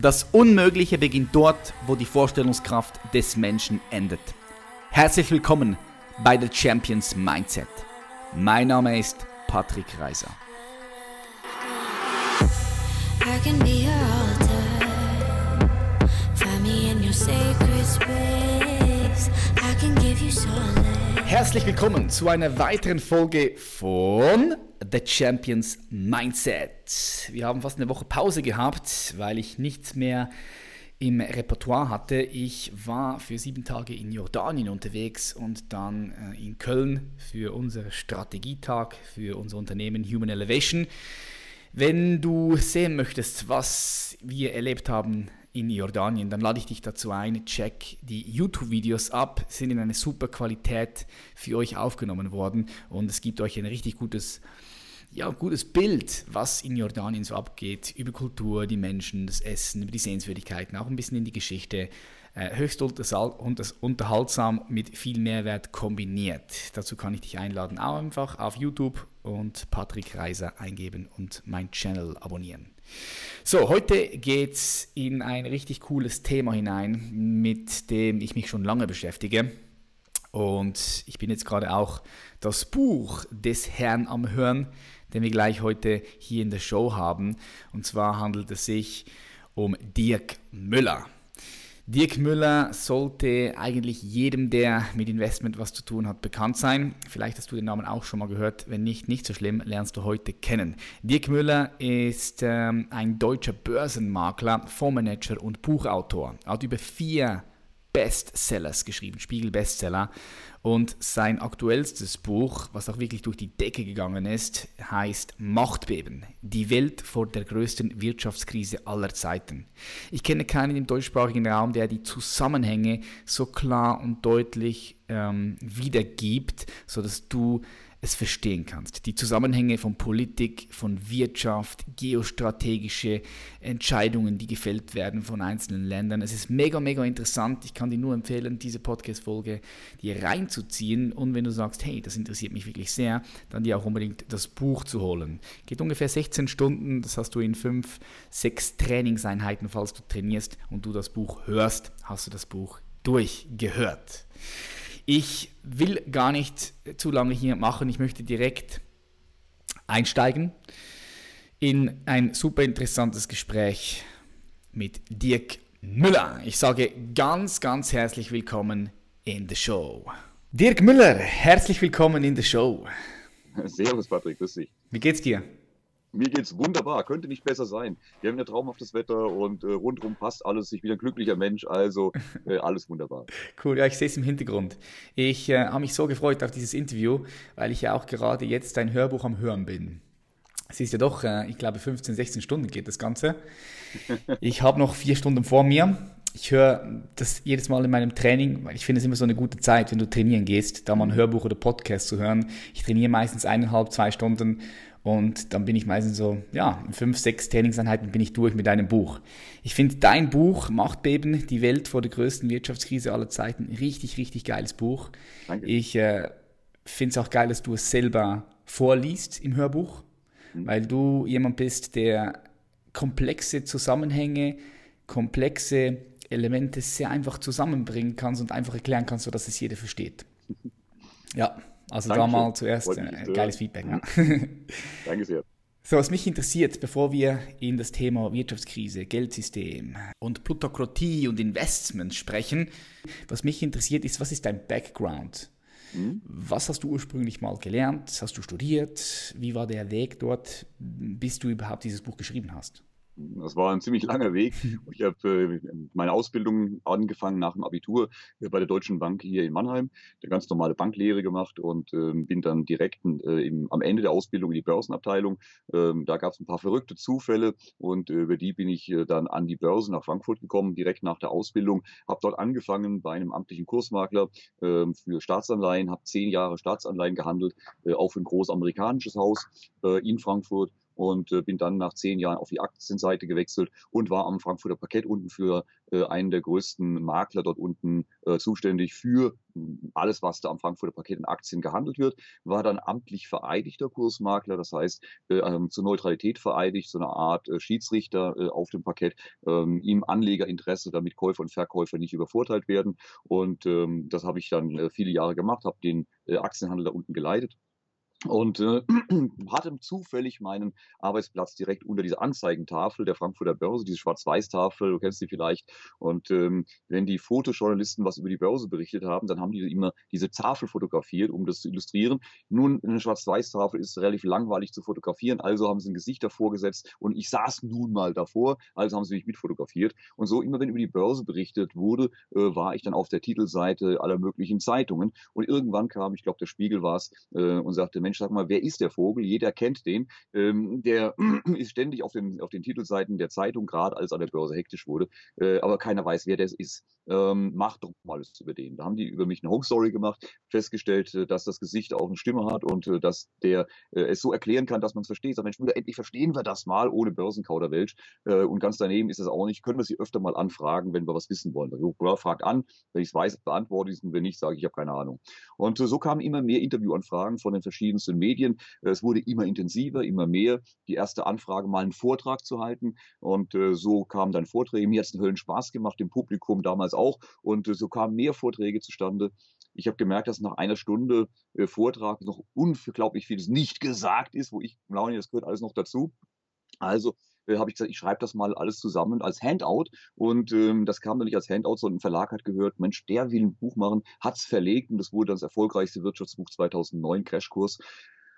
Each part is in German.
Das Unmögliche beginnt dort, wo die Vorstellungskraft des Menschen endet. Herzlich willkommen bei The Champions Mindset. Mein Name ist Patrick Reiser. Herzlich willkommen zu einer weiteren Folge von The Champions Mindset. Wir haben fast eine Woche Pause gehabt, weil ich nichts mehr im Repertoire hatte. Ich war für sieben Tage in Jordanien unterwegs und dann äh, in Köln für unseren Strategietag für unser Unternehmen Human Elevation. Wenn du sehen möchtest, was wir erlebt haben in Jordanien, dann lade ich dich dazu ein. Check die YouTube-Videos ab, sind in einer super Qualität für euch aufgenommen worden und es gibt euch ein richtig gutes ja, gutes Bild, was in Jordanien so abgeht, über Kultur, die Menschen, das Essen, über die Sehenswürdigkeiten, auch ein bisschen in die Geschichte. Äh, höchst unterhaltsam mit viel Mehrwert kombiniert. Dazu kann ich dich einladen, auch einfach auf YouTube und Patrick Reiser eingeben und mein Channel abonnieren. So, heute geht es in ein richtig cooles Thema hinein, mit dem ich mich schon lange beschäftige. Und ich bin jetzt gerade auch das Buch des Herrn am Hören den wir gleich heute hier in der Show haben. Und zwar handelt es sich um Dirk Müller. Dirk Müller sollte eigentlich jedem, der mit Investment was zu tun hat, bekannt sein. Vielleicht hast du den Namen auch schon mal gehört. Wenn nicht, nicht so schlimm, lernst du heute kennen. Dirk Müller ist ähm, ein deutscher Börsenmakler, Fondsmanager und Buchautor. Er hat über vier Bestsellers geschrieben, Spiegel-Bestseller. Und sein aktuellstes Buch, was auch wirklich durch die Decke gegangen ist, heißt Machtbeben. Die Welt vor der größten Wirtschaftskrise aller Zeiten. Ich kenne keinen im deutschsprachigen Raum, der die Zusammenhänge so klar und deutlich ähm, wiedergibt, sodass du es verstehen kannst. Die Zusammenhänge von Politik, von Wirtschaft, geostrategische Entscheidungen, die gefällt werden von einzelnen Ländern. Es ist mega, mega interessant. Ich kann dir nur empfehlen, diese Podcast-Folge dir reinzuziehen. Und wenn du sagst, hey, das interessiert mich wirklich sehr, dann dir auch unbedingt das Buch zu holen. Geht ungefähr 16 Stunden. Das hast du in fünf, sechs Trainingseinheiten, falls du trainierst und du das Buch hörst, hast du das Buch durchgehört. Ich will gar nicht zu lange hier machen. Ich möchte direkt einsteigen in ein super interessantes Gespräch mit Dirk Müller. Ich sage ganz, ganz herzlich willkommen in der Show. Dirk Müller, herzlich willkommen in der Show. Servus Patrick, grüß dich. Wie geht's dir? Mir geht's wunderbar, könnte nicht besser sein. Wir haben ja traumhaftes Wetter und äh, rundherum passt alles. Ich bin ein glücklicher Mensch, also äh, alles wunderbar. Cool, ja, ich sehe es im Hintergrund. Ich äh, habe mich so gefreut auf dieses Interview, weil ich ja auch gerade jetzt dein Hörbuch am Hören bin. Es ist ja doch, äh, ich glaube, 15, 16 Stunden geht das Ganze. Ich habe noch vier Stunden vor mir. Ich höre das jedes Mal in meinem Training, weil ich finde es immer so eine gute Zeit, wenn du trainieren gehst, da mal ein Hörbuch oder Podcast zu hören. Ich trainiere meistens eineinhalb, zwei Stunden und dann bin ich meistens so, ja, in fünf, sechs Trainingseinheiten bin ich durch mit einem Buch. Ich finde dein Buch, Machtbeben, die Welt vor der größten Wirtschaftskrise aller Zeiten, richtig, richtig geiles Buch. Danke. Ich äh, finde es auch geil, dass du es selber vorliest im Hörbuch, mhm. weil du jemand bist, der komplexe Zusammenhänge, komplexe Elemente sehr einfach zusammenbringen kannst und einfach erklären kannst, sodass es jeder versteht. Ja, also Dankeschön. da mal zuerst äh, geiles Feedback. Ja. Danke sehr. So, was mich interessiert, bevor wir in das Thema Wirtschaftskrise, Geldsystem und Plutokratie und Investments sprechen, was mich interessiert ist, was ist dein Background? Mhm. Was hast du ursprünglich mal gelernt? Hast du studiert? Wie war der Weg dort, bis du überhaupt dieses Buch geschrieben hast? Das war ein ziemlich langer Weg. Ich habe äh, meine Ausbildung angefangen nach dem Abitur äh, bei der Deutschen Bank hier in Mannheim, eine ganz normale Banklehre gemacht und äh, bin dann direkt äh, am Ende der Ausbildung in die Börsenabteilung. Ähm, da gab es ein paar verrückte Zufälle und über die bin ich dann an die Börse nach Frankfurt gekommen, direkt nach der Ausbildung. Habe dort angefangen bei einem amtlichen Kursmakler ähm, für Staatsanleihen, habe zehn Jahre Staatsanleihen gehandelt, auch für ein großes amerikanisches Haus in Frankfurt und äh, bin dann nach zehn Jahren auf die Aktienseite gewechselt und war am Frankfurter Parkett unten für äh, einen der größten Makler dort unten äh, zuständig für alles, was da am Frankfurter Parkett in Aktien gehandelt wird, war dann amtlich vereidigter Kursmakler, das heißt äh, ähm, zur Neutralität vereidigt, so eine Art äh, Schiedsrichter äh, auf dem Parkett, ähm, ihm Anlegerinteresse, damit Käufer und Verkäufer nicht übervorteilt werden. Und ähm, das habe ich dann äh, viele Jahre gemacht, habe den äh, Aktienhandel da unten geleitet und äh, hatte zufällig meinen Arbeitsplatz direkt unter dieser Anzeigentafel der Frankfurter Börse, diese Schwarz-Weiß-Tafel, du kennst sie vielleicht. Und ähm, wenn die Fotojournalisten was über die Börse berichtet haben, dann haben die immer diese Tafel fotografiert, um das zu illustrieren. Nun, eine Schwarz-Weiß-Tafel ist relativ langweilig zu fotografieren, also haben sie ein Gesicht davor gesetzt und ich saß nun mal davor, also haben sie mich mitfotografiert. Und so immer, wenn über die Börse berichtet wurde, äh, war ich dann auf der Titelseite aller möglichen Zeitungen. Und irgendwann kam, ich glaube, der Spiegel war es, äh, und sagte, Mensch, sag mal, wer ist der Vogel? Jeder kennt den. Ähm, der ist ständig auf den, auf den Titelseiten der Zeitung, gerade als an der Börse hektisch wurde. Äh, aber keiner weiß, wer das ist. Ähm, macht doch mal alles über den. Da haben die über mich eine Home Story gemacht, festgestellt, äh, dass das Gesicht auch eine Stimme hat und äh, dass der äh, es so erklären kann, dass man es versteht. Sag, Mensch, endlich verstehen wir das mal ohne Börsenkauderwelsch. Äh, und ganz daneben ist es auch nicht. Können wir sie öfter mal anfragen, wenn wir was wissen wollen. Also, fragt an, wenn ich es weiß, beantworte ich es und wenn nicht, sage ich, ich habe keine Ahnung. Und äh, so kamen immer mehr Interviewanfragen von den verschiedenen verschiedensten Medien. Es wurde immer intensiver, immer mehr. Die erste Anfrage, mal einen Vortrag zu halten. Und äh, so kamen dann Vorträge. Mir hat es einen Höllen Spaß gemacht, dem Publikum damals auch. Und äh, so kamen mehr Vorträge zustande. Ich habe gemerkt, dass nach einer Stunde äh, Vortrag noch unglaublich vieles nicht gesagt ist, wo ich, Launi, das gehört alles noch dazu. Also äh, habe ich gesagt, ich schreibe das mal alles zusammen als Handout. Und ähm, das kam dann nicht als Handout, sondern ein Verlag hat gehört, Mensch, der will ein Buch machen, hat es verlegt und das wurde dann das erfolgreichste Wirtschaftsbuch 2009, Crashkurs.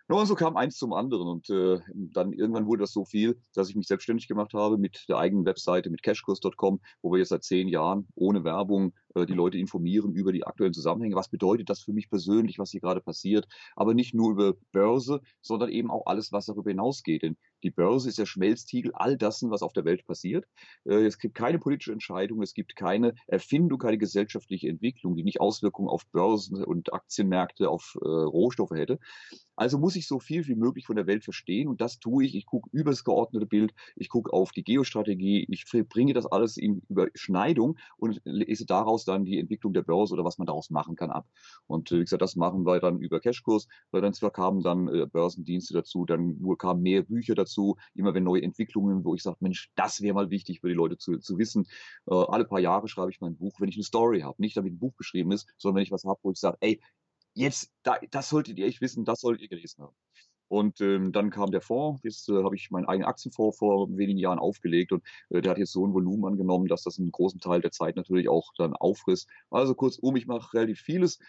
Und so kam eins zum anderen und äh, dann irgendwann wurde das so viel, dass ich mich selbstständig gemacht habe mit der eigenen Webseite, mit cashkurs.com, wo wir jetzt seit zehn Jahren ohne Werbung die Leute informieren über die aktuellen Zusammenhänge. Was bedeutet das für mich persönlich, was hier gerade passiert? Aber nicht nur über Börse, sondern eben auch alles, was darüber hinausgeht. Denn die Börse ist der Schmelztiegel all dessen, was auf der Welt passiert. Äh, es gibt keine politische Entscheidung, es gibt keine Erfindung, keine gesellschaftliche Entwicklung, die nicht Auswirkungen auf Börsen und Aktienmärkte, auf äh, Rohstoffe hätte. Also muss ich so viel wie möglich von der Welt verstehen und das tue ich. Ich gucke über das geordnete Bild, ich gucke auf die Geostrategie, ich bringe das alles in Überschneidung und lese daraus dann die Entwicklung der Börse oder was man daraus machen kann ab. Und äh, wie gesagt, das machen wir dann über Cashkurs, weil dann zwar kamen dann äh, Börsendienste dazu, dann kamen mehr Bücher dazu, immer wenn neue Entwicklungen, wo ich sage, Mensch, das wäre mal wichtig für die Leute zu, zu wissen. Äh, alle paar Jahre schreibe ich mein Buch, wenn ich eine Story habe. Nicht damit ein Buch geschrieben ist, sondern wenn ich was habe, wo ich sage, ey, jetzt, da, das solltet ihr echt wissen, das solltet ihr gelesen haben. Und ähm, dann kam der Fonds. Jetzt äh, habe ich meinen eigenen Aktienfonds vor wenigen Jahren aufgelegt und äh, der hat jetzt so ein Volumen angenommen, dass das einen großen Teil der Zeit natürlich auch dann auffrisst. Also kurzum, ich mache relativ vieles.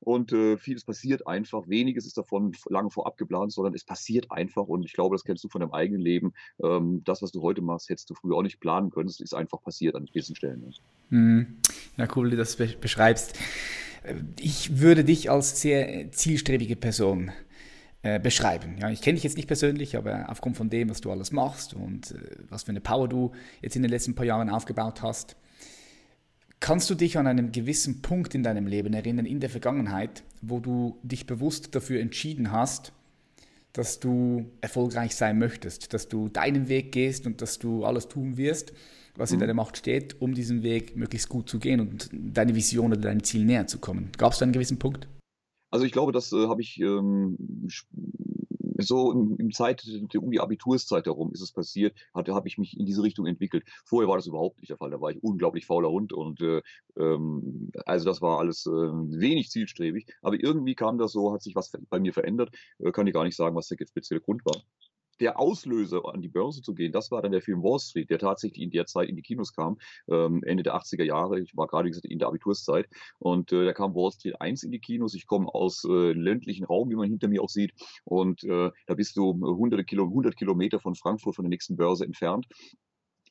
Und äh, vieles passiert einfach. Weniges ist davon lange vorab geplant, sondern es passiert einfach. Und ich glaube, das kennst du von deinem eigenen Leben. Ähm, das, was du heute machst, hättest du früher auch nicht planen können. Es ist einfach passiert an gewissen Stellen. Mhm. Ja, cool, wie du das beschreibst. Äh, ich würde dich als sehr zielstrebige Person äh, beschreiben. Ja, ich kenne dich jetzt nicht persönlich, aber aufgrund von dem, was du alles machst und äh, was für eine Power du jetzt in den letzten paar Jahren aufgebaut hast, Kannst du dich an einen gewissen Punkt in deinem Leben erinnern, in der Vergangenheit, wo du dich bewusst dafür entschieden hast, dass du erfolgreich sein möchtest, dass du deinen Weg gehst und dass du alles tun wirst, was in mhm. deiner Macht steht, um diesen Weg möglichst gut zu gehen und deine Vision oder deinem Ziel näher zu kommen? Gab es da einen gewissen Punkt? Also ich glaube, das äh, habe ich ähm, so im, im Zeit, um die Abiturszeit herum ist es passiert, hatte, habe ich mich in diese Richtung entwickelt. Vorher war das überhaupt nicht der Fall. Da war ich unglaublich fauler Hund und äh, ähm, also das war alles äh, wenig zielstrebig. Aber irgendwie kam das so, hat sich was bei mir verändert. Äh, kann ich gar nicht sagen, was der spezielle Grund war der Auslöser, an die Börse zu gehen, das war dann der Film Wall Street, der tatsächlich in der Zeit in die Kinos kam, ähm, Ende der 80er Jahre. Ich war gerade, wie gesagt, in der Abiturszeit. Und äh, da kam Wall Street 1 in die Kinos. Ich komme aus äh, ländlichen Raum, wie man hinter mir auch sieht. Und äh, da bist du hunderte Kilo, 100 Kilometer von Frankfurt, von der nächsten Börse entfernt.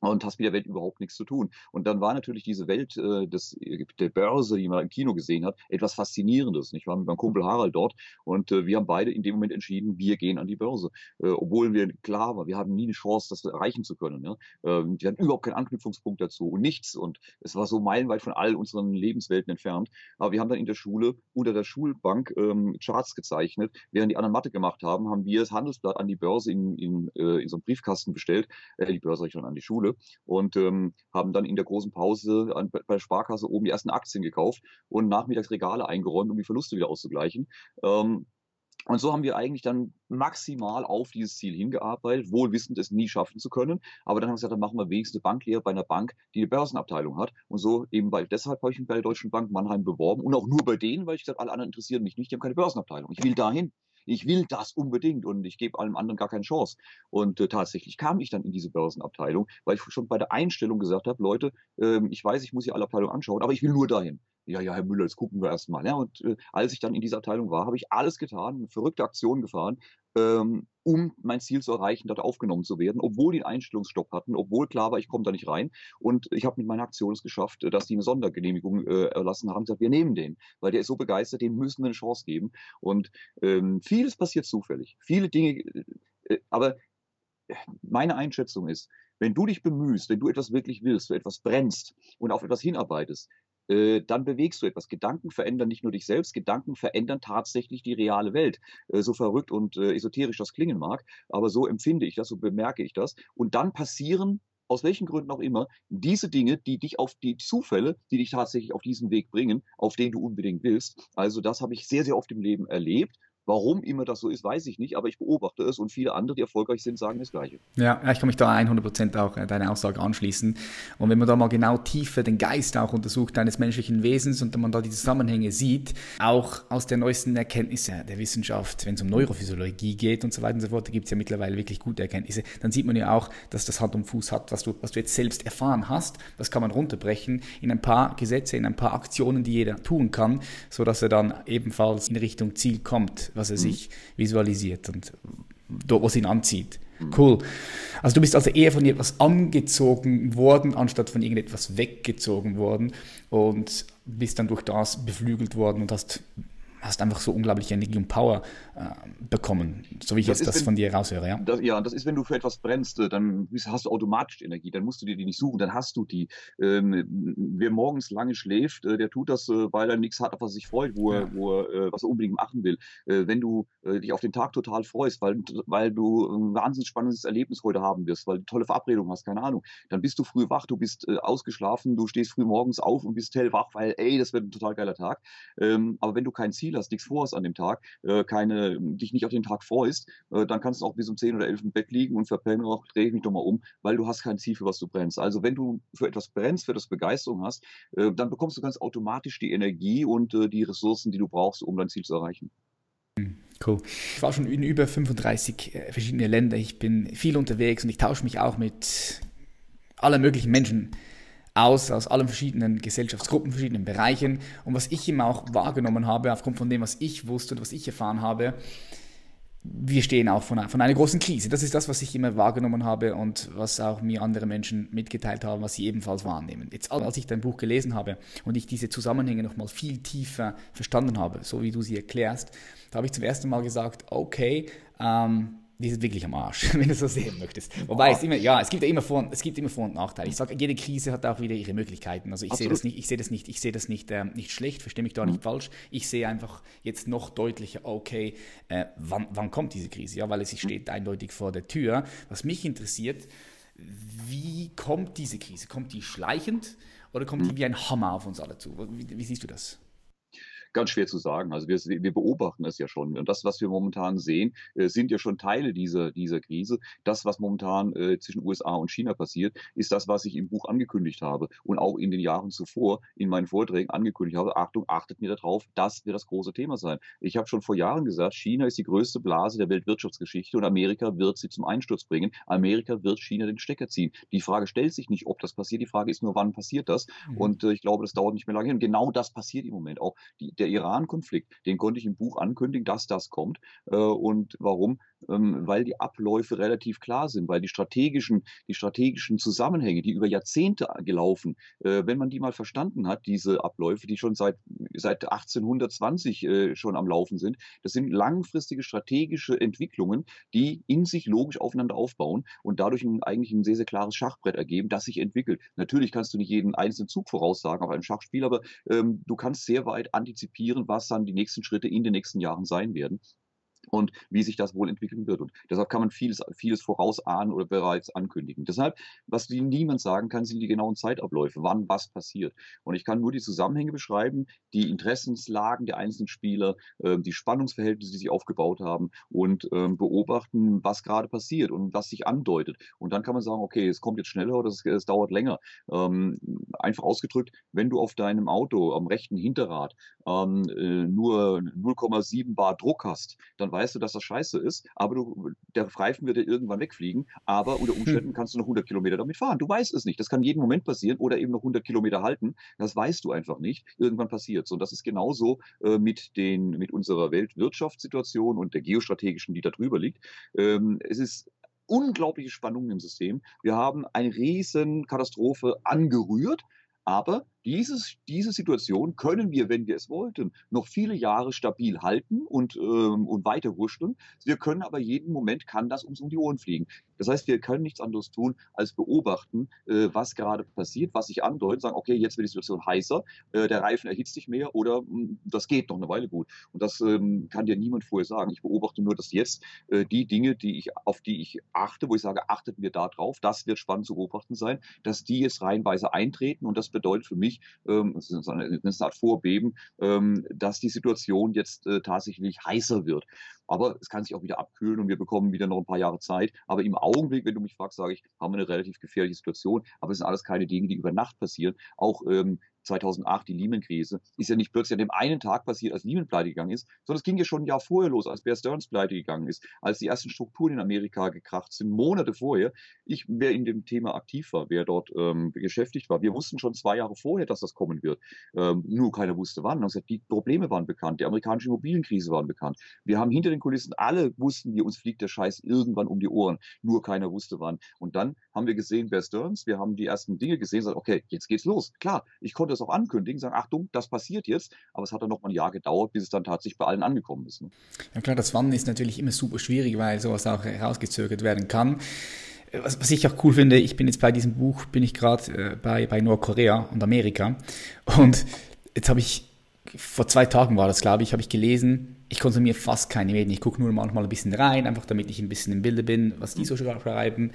Und hast mit der Welt überhaupt nichts zu tun. Und dann war natürlich diese Welt äh, des, der Börse, die man im Kino gesehen hat, etwas Faszinierendes. Ich war mit meinem Kumpel Harald dort und äh, wir haben beide in dem Moment entschieden, wir gehen an die Börse. Äh, obwohl wir klar war, wir hatten nie eine Chance, das erreichen zu können. Ja? Äh, wir hatten überhaupt keinen Anknüpfungspunkt dazu und nichts. Und es war so meilenweit von all unseren Lebenswelten entfernt. Aber wir haben dann in der Schule unter der Schulbank ähm, Charts gezeichnet. Während die anderen Mathe gemacht haben, haben wir das Handelsblatt an die Börse in, in, äh, in so einem Briefkasten bestellt. Äh, die Börse ich dann an die Schule und ähm, haben dann in der großen Pause an, bei der Sparkasse oben die ersten Aktien gekauft und nachmittags Regale eingeräumt, um die Verluste wieder auszugleichen. Ähm, und so haben wir eigentlich dann maximal auf dieses Ziel hingearbeitet, wohl wissend, es nie schaffen zu können. Aber dann haben wir gesagt, dann machen wir wenigstens eine Banklehre bei einer Bank, die eine Börsenabteilung hat. Und so eben bei, deshalb habe ich mich bei der Deutschen Bank Mannheim beworben und auch nur bei denen, weil ich gesagt, alle anderen interessieren mich nicht, die haben keine Börsenabteilung. Ich will dahin ich will das unbedingt und ich gebe allem anderen gar keine Chance. Und äh, tatsächlich kam ich dann in diese Börsenabteilung, weil ich schon bei der Einstellung gesagt habe, Leute, äh, ich weiß, ich muss hier alle Abteilungen anschauen, aber ich will nur dahin. Ja, ja, Herr Müller, jetzt gucken wir erstmal. Ja, und äh, als ich dann in dieser Abteilung war, habe ich alles getan, eine verrückte Aktion gefahren, ähm, um mein Ziel zu erreichen, dort aufgenommen zu werden, obwohl die einen Einstellungsstopp hatten, obwohl klar war, ich komme da nicht rein. Und ich habe mit meiner Aktion es geschafft, dass die eine Sondergenehmigung äh, erlassen haben, gesagt, wir nehmen den, weil der ist so begeistert, dem müssen wir eine Chance geben. Und ähm, vieles passiert zufällig, viele Dinge, äh, äh aber meine Einschätzung ist, wenn du dich bemühst, wenn du etwas wirklich willst, du etwas brennst und auf etwas hinarbeitest, äh, dann bewegst du etwas. Gedanken verändern nicht nur dich selbst, Gedanken verändern tatsächlich die reale Welt. Äh, so verrückt und äh, esoterisch das klingen mag, aber so empfinde ich das, so bemerke ich das. Und dann passieren aus welchen Gründen auch immer, diese Dinge, die dich auf die Zufälle, die dich tatsächlich auf diesen Weg bringen, auf den du unbedingt willst. Also das habe ich sehr, sehr oft im Leben erlebt Warum immer das so ist, weiß ich nicht, aber ich beobachte es und viele andere, die erfolgreich sind, sagen das Gleiche. Ja, ich kann mich da 100% auch äh, deine Aussage anschließen. Und wenn man da mal genau tiefer den Geist auch untersucht deines menschlichen Wesens und man da die Zusammenhänge sieht, auch aus der neuesten Erkenntnisse der Wissenschaft, wenn es um Neurophysiologie geht und so weiter und so fort, da gibt es ja mittlerweile wirklich gute Erkenntnisse, dann sieht man ja auch, dass das Hand und Fuß hat, was du, was du jetzt selbst erfahren hast. Das kann man runterbrechen in ein paar Gesetze, in ein paar Aktionen, die jeder tun kann, sodass er dann ebenfalls in Richtung Ziel kommt was er mhm. sich visualisiert und dort, was ihn anzieht. Mhm. Cool. Also du bist also eher von etwas angezogen worden, anstatt von irgendetwas weggezogen worden und bist dann durch das beflügelt worden und hast hast einfach so unglaubliche Energie und Power äh, bekommen, so wie ich das jetzt das wenn, von dir raushöre. Ja? Das, ja, das ist, wenn du für etwas brennst, äh, dann hast du automatisch Energie, dann musst du dir die nicht suchen, dann hast du die. Ähm, wer morgens lange schläft, äh, der tut das, äh, weil er nichts hat, auf was er sich freut, wo er, wo er, was er unbedingt machen will. Äh, wenn du dich auf den Tag total freust, weil, weil du ein wahnsinnig spannendes Erlebnis heute haben wirst, weil du tolle Verabredung hast, keine Ahnung, dann bist du früh wach, du bist ausgeschlafen, du stehst früh morgens auf und bist hellwach, weil, ey, das wird ein total geiler Tag. Ähm, aber wenn du kein Ziel Ziel hast, nichts vorhast an dem Tag, äh, keine, dich nicht auf den Tag freust, äh, dann kannst du auch bis um 10 oder 11 im Bett liegen und verpennen, auch drehe ich mich doch mal um, weil du hast kein Ziel, für was du brennst. Also wenn du für etwas brennst, für das Begeisterung hast, äh, dann bekommst du ganz automatisch die Energie und äh, die Ressourcen, die du brauchst, um dein Ziel zu erreichen. Hm, cool. Ich war schon in über 35 äh, verschiedene Länder. Ich bin viel unterwegs und ich tausche mich auch mit allen möglichen Menschen aus, aus allen verschiedenen Gesellschaftsgruppen, verschiedenen Bereichen. Und was ich immer auch wahrgenommen habe, aufgrund von dem, was ich wusste und was ich erfahren habe, wir stehen auch von, von einer großen Krise. Das ist das, was ich immer wahrgenommen habe und was auch mir andere Menschen mitgeteilt haben, was sie ebenfalls wahrnehmen. Jetzt, als ich dein Buch gelesen habe und ich diese Zusammenhänge nochmal viel tiefer verstanden habe, so wie du sie erklärst, da habe ich zum ersten Mal gesagt, okay, ähm, die sind wirklich am Arsch, wenn du so sehen möchtest. Wobei es immer, ja, es gibt ja immer Vor- es gibt immer Vor- und Nachteile. Ich sage, jede Krise hat auch wieder ihre Möglichkeiten. Also ich sehe das nicht, ich sehe das nicht, ich sehe das nicht, äh, nicht schlecht, verstehe mich da mhm. nicht falsch. Ich sehe einfach jetzt noch deutlicher, okay, äh, wann, wann kommt diese Krise? Ja, weil es mhm. steht eindeutig vor der Tür. Was mich interessiert, wie kommt diese Krise? Kommt die schleichend oder kommt die mhm. wie ein Hammer auf uns alle zu? Wie, wie siehst du das? Ganz schwer zu sagen. Also wir, wir beobachten es ja schon. Und das, was wir momentan sehen, äh, sind ja schon Teile dieser, dieser Krise. Das, was momentan äh, zwischen USA und China passiert, ist das, was ich im Buch angekündigt habe und auch in den Jahren zuvor in meinen Vorträgen angekündigt habe. Achtung, achtet mir darauf, das wird das große Thema sein. Ich habe schon vor Jahren gesagt, China ist die größte Blase der Weltwirtschaftsgeschichte und Amerika wird sie zum Einsturz bringen. Amerika wird China den Stecker ziehen. Die Frage stellt sich nicht, ob das passiert. Die Frage ist nur, wann passiert das? Mhm. Und äh, ich glaube, das dauert nicht mehr lange hin. Genau das passiert im Moment auch. Die, der Iran-Konflikt, den konnte ich im Buch ankündigen, dass das kommt. Äh, und warum? Ähm, weil die Abläufe relativ klar sind, weil die strategischen, die strategischen Zusammenhänge, die über Jahrzehnte gelaufen, äh, wenn man die mal verstanden hat, diese Abläufe, die schon seit, seit 1820 äh, schon am Laufen sind, das sind langfristige strategische Entwicklungen, die in sich logisch aufeinander aufbauen und dadurch ein, eigentlich ein sehr, sehr klares Schachbrett ergeben, das sich entwickelt. Natürlich kannst du nicht jeden einzelnen Zug voraussagen auf einem Schachspiel, aber ähm, du kannst sehr weit antizipieren, was dann die nächsten Schritte in den nächsten Jahren sein werden und wie sich das wohl entwickeln wird. Und deshalb kann man vieles, vieles vorausahnen oder bereits ankündigen. Deshalb, was niemand sagen kann, sind die genauen Zeitabläufe, wann was passiert. Und ich kann nur die Zusammenhänge beschreiben, die Interessenslagen der einzelnen Spieler, äh, die Spannungsverhältnisse, die sie aufgebaut haben und äh, beobachten, was gerade passiert und was sich andeutet. Und dann kann man sagen, okay, es kommt jetzt schneller oder es, es dauert länger. Ähm, einfach ausgedrückt, wenn du auf deinem Auto am rechten Hinterrad ähm, äh, nur 0,7 Bar Druck hast, dann weißt du, dass das scheiße ist, aber du, der Reifen wird dir irgendwann wegfliegen, aber unter hm. Umständen kannst du noch 100 Kilometer damit fahren. Du weißt es nicht. Das kann jeden Moment passieren oder eben noch 100 Kilometer halten. Das weißt du einfach nicht. Irgendwann passiert es. Und das ist genauso äh, mit, den, mit unserer Weltwirtschaftssituation und der geostrategischen, die da drüber liegt. Ähm, es ist unglaubliche Spannungen im System. Wir haben eine riesen Katastrophe angerührt, aber dieses, diese Situation können wir, wenn wir es wollten, noch viele Jahre stabil halten und, ähm, und weiter wurschteln. Wir können aber jeden Moment kann das uns um die Ohren fliegen. Das heißt, wir können nichts anderes tun, als beobachten, äh, was gerade passiert, was sich andeutet, sagen, okay, jetzt wird die Situation heißer, äh, der Reifen erhitzt sich mehr oder mh, hm, das geht noch eine Weile gut. Und das ähm, kann dir niemand vorher sagen. Ich beobachte nur, dass jetzt äh, die Dinge, die ich, auf die ich achte, wo ich sage, achtet mir da drauf, das wird spannend zu beobachten sein, dass die jetzt reihenweise eintreten und das bedeutet für mich, nicht, ähm, das ist eine, eine Art Vorbeben, ähm, dass die Situation jetzt äh, tatsächlich heißer wird. Aber es kann sich auch wieder abkühlen und wir bekommen wieder noch ein paar Jahre Zeit. Aber im Augenblick, wenn du mich fragst, sage ich, haben wir eine relativ gefährliche Situation. Aber es sind alles keine Dinge, die über Nacht passieren. Auch ähm, 2008, die Lehman-Krise, ist ja nicht plötzlich an dem einen Tag passiert, als Lehman pleite gegangen ist, sondern es ging ja schon ein Jahr vorher los, als Bear Stearns pleite gegangen ist, als die ersten Strukturen in Amerika gekracht sind, Monate vorher. Ich, wer in dem Thema aktiv war, wer dort ähm, beschäftigt war, wir wussten schon zwei Jahre vorher, dass das kommen wird. Ähm, nur keiner wusste wann. Also die Probleme waren bekannt, die amerikanische Immobilienkrise waren bekannt. Wir haben hinter den Kulissen, alle wussten wir, uns fliegt der Scheiß irgendwann um die Ohren. Nur keiner wusste wann. Und dann haben wir gesehen, Bear Stearns, wir haben die ersten Dinge gesehen, gesagt, okay, jetzt geht's los. Klar, ich konnte es auch ankündigen, sagen, Achtung, das passiert jetzt, aber es hat dann noch mal ein Jahr gedauert, bis es dann tatsächlich bei allen angekommen ist. Ne? Ja klar, das Wann ist natürlich immer super schwierig, weil sowas auch herausgezögert werden kann. Was, was ich auch cool finde, ich bin jetzt bei diesem Buch, bin ich gerade äh, bei, bei Nordkorea und Amerika und jetzt habe ich, vor zwei Tagen war das, glaube ich, habe ich gelesen, ich konsumiere fast keine Medien. Ich gucke nur manchmal ein bisschen rein, einfach damit ich ein bisschen im Bilde bin, was die so schreiben.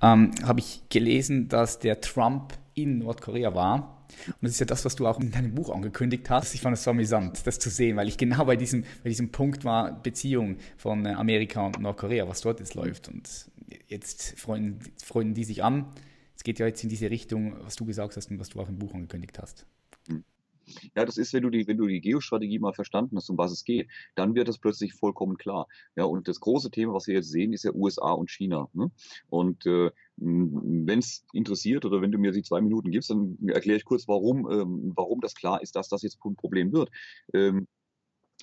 Ähm, habe ich gelesen, dass der Trump in Nordkorea war und das ist ja das, was du auch in deinem Buch angekündigt hast. Ich fand es so amüsant, das zu sehen, weil ich genau bei diesem, bei diesem Punkt war, Beziehung von äh, Amerika und Nordkorea, was dort jetzt läuft. Und jetzt freuen, freuen die sich an. Es geht ja jetzt in diese Richtung, was du gesagt hast und was du auch im Buch angekündigt hast. Ja, das ist, wenn du die, wenn du die Geostrategie mal verstanden hast, um was es geht, dann wird das plötzlich vollkommen klar. Ja, und das große Thema, was wir jetzt sehen, ist ja USA und China. Ne? Und äh, wenn es interessiert oder wenn du mir die zwei Minuten gibst, dann erkläre ich kurz, warum, ähm, warum das klar ist, dass das jetzt ein Problem wird. Ähm,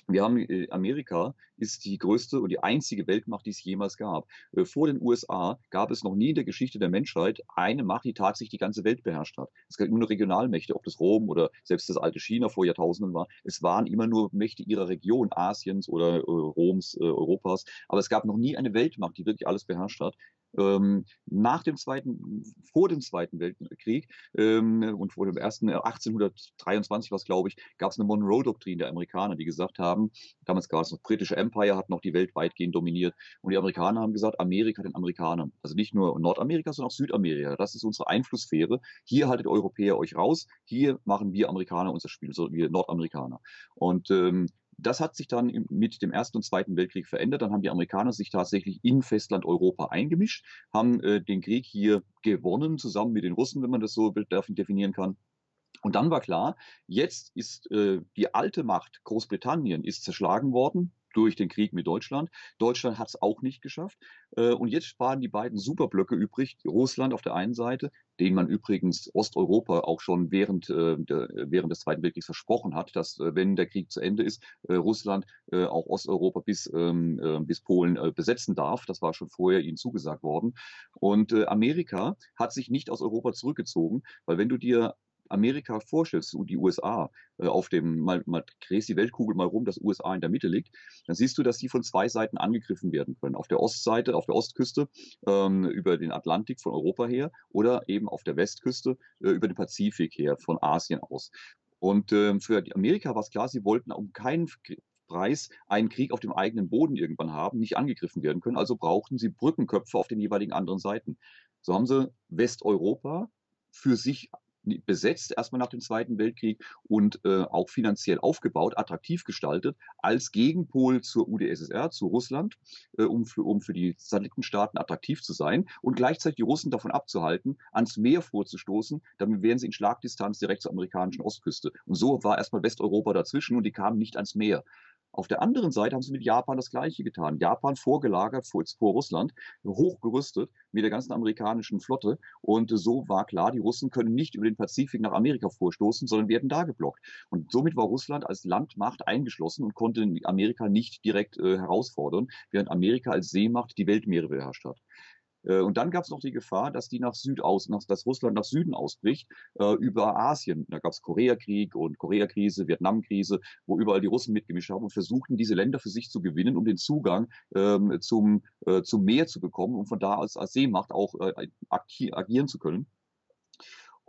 wir haben äh, Amerika ist die größte und die einzige Weltmacht, die es jemals gab. Äh, vor den USA gab es noch nie in der Geschichte der Menschheit eine Macht, die tatsächlich die ganze Welt beherrscht hat. Es gab immer nur Regionalmächte, ob das Rom oder selbst das alte China vor Jahrtausenden war. Es waren immer nur Mächte ihrer Region, Asiens oder äh, Roms, äh, Europas. Aber es gab noch nie eine Weltmacht, die wirklich alles beherrscht hat ähm, nach dem zweiten, vor dem Zweiten Weltkrieg ähm, und vor dem ersten, 1823 was glaube ich, gab es eine Monroe-Doktrin der Amerikaner, die gesagt haben, damals gab es noch britische Empire, hat noch die Welt weitgehend dominiert. Und die Amerikaner haben gesagt, Amerika den Amerikanern, also nicht nur Nordamerika, sondern auch Südamerika, das ist unsere Einflusssphäre, hier haltet Europäer euch raus, hier machen wir Amerikaner unser Spiel, so wir Nordamerikaner. Und ähm, das hat sich dann mit dem Ersten und Zweiten Weltkrieg verändert. Dann haben die Amerikaner sich tatsächlich in Festland Europa eingemischt, haben äh, den Krieg hier gewonnen, zusammen mit den Russen, wenn man das so definieren kann. Und dann war klar, jetzt ist äh, die alte Macht Großbritannien ist zerschlagen worden durch den Krieg mit Deutschland. Deutschland hat es auch nicht geschafft. Äh, und jetzt waren die beiden Superblöcke übrig. Russland auf der einen Seite, den man übrigens Osteuropa auch schon während, äh, während des Zweiten Weltkriegs versprochen hat, dass äh, wenn der Krieg zu Ende ist, Russland auch Osteuropa bis, ähm, bis Polen besetzen darf. Das war schon vorher ihnen zugesagt worden. Und Amerika hat sich nicht aus Europa zurückgezogen, weil wenn du dir Amerika und die USA äh, auf dem, mal, mal drehst die Weltkugel mal rum, dass USA in der Mitte liegt, dann siehst du, dass die von zwei Seiten angegriffen werden können. Auf der Ostseite, auf der Ostküste ähm, über den Atlantik von Europa her oder eben auf der Westküste äh, über den Pazifik her von Asien aus. Und äh, für Amerika war es klar, sie wollten um keinen Preis einen Krieg auf dem eigenen Boden irgendwann haben, nicht angegriffen werden können. Also brauchten sie Brückenköpfe auf den jeweiligen anderen Seiten. So haben sie Westeuropa für sich besetzt, erstmal nach dem Zweiten Weltkrieg und äh, auch finanziell aufgebaut, attraktiv gestaltet, als Gegenpol zur UdSSR, zu Russland, äh, um, für, um für die Satellitenstaaten attraktiv zu sein und gleichzeitig die Russen davon abzuhalten, ans Meer vorzustoßen, damit wären sie in Schlagdistanz direkt zur amerikanischen Ostküste. Und so war erstmal Westeuropa dazwischen und die kamen nicht ans Meer. Auf der anderen Seite haben sie mit Japan das Gleiche getan. Japan vorgelagert vor, vor Russland, hochgerüstet mit der ganzen amerikanischen Flotte. Und so war klar, die Russen können nicht über den Pazifik nach Amerika vorstoßen, sondern werden da geblockt. Und somit war Russland als Landmacht eingeschlossen und konnte Amerika nicht direkt äh, herausfordern, während Amerika als Seemacht die Weltmeere beherrscht hat. Äh, und dann gab es noch die Gefahr, dass die nach Süd aus, dass Russland nach Süden ausbricht, äh, über Asien. Da gab es Koreakrieg und Koreakrise, Vietnamkrise, wo überall die Russen mitgemischt haben und versuchten, diese Länder für sich zu gewinnen, um den Zugang ähm, zum, äh, zum Meer zu bekommen, um von da aus als Seemacht auch äh, agieren zu können.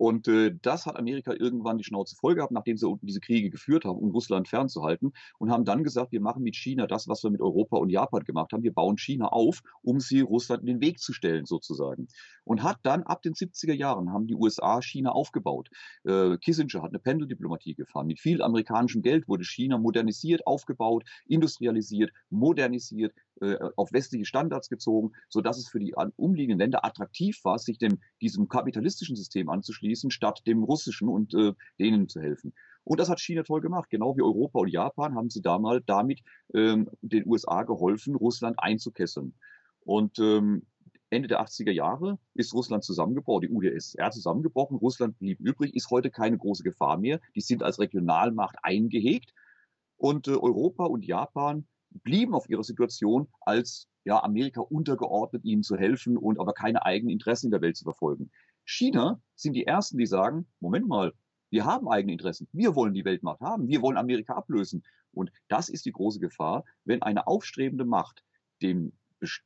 Und äh, das hat Amerika irgendwann die Schnauze voll gehabt, nachdem sie diese Kriege geführt haben, um Russland fernzuhalten und haben dann gesagt, wir machen mit China das, was wir mit Europa und Japan gemacht haben. Wir bauen China auf, um sie Russland in den Weg zu stellen, sozusagen. Und hat dann ab den 70er Jahren haben die USA China aufgebaut. Äh, Kissinger hat eine Pendeldiplomatie gefahren. Mit viel amerikanischem Geld wurde China modernisiert, aufgebaut, industrialisiert, modernisiert, äh, auf westliche Standards gezogen, sodass es für die umliegenden Länder attraktiv war, sich dem, diesem kapitalistischen System anzuschließen, statt dem russischen und äh, denen zu helfen. Und das hat China toll gemacht. Genau wie Europa und Japan haben sie damals damit ähm, den USA geholfen, Russland einzukesseln. Und ähm, Ende der 80er Jahre ist Russland zusammengebrochen, die UdSSR zusammengebrochen, Russland blieb übrig, ist heute keine große Gefahr mehr. Die sind als Regionalmacht eingehegt. Und äh, Europa und Japan blieben auf ihrer Situation, als ja, Amerika untergeordnet, ihnen zu helfen und aber keine eigenen Interessen in der Welt zu verfolgen. China sind die Ersten, die sagen, Moment mal, wir haben eigene Interessen. Wir wollen die Weltmacht haben. Wir wollen Amerika ablösen. Und das ist die große Gefahr, wenn eine aufstrebende Macht dem,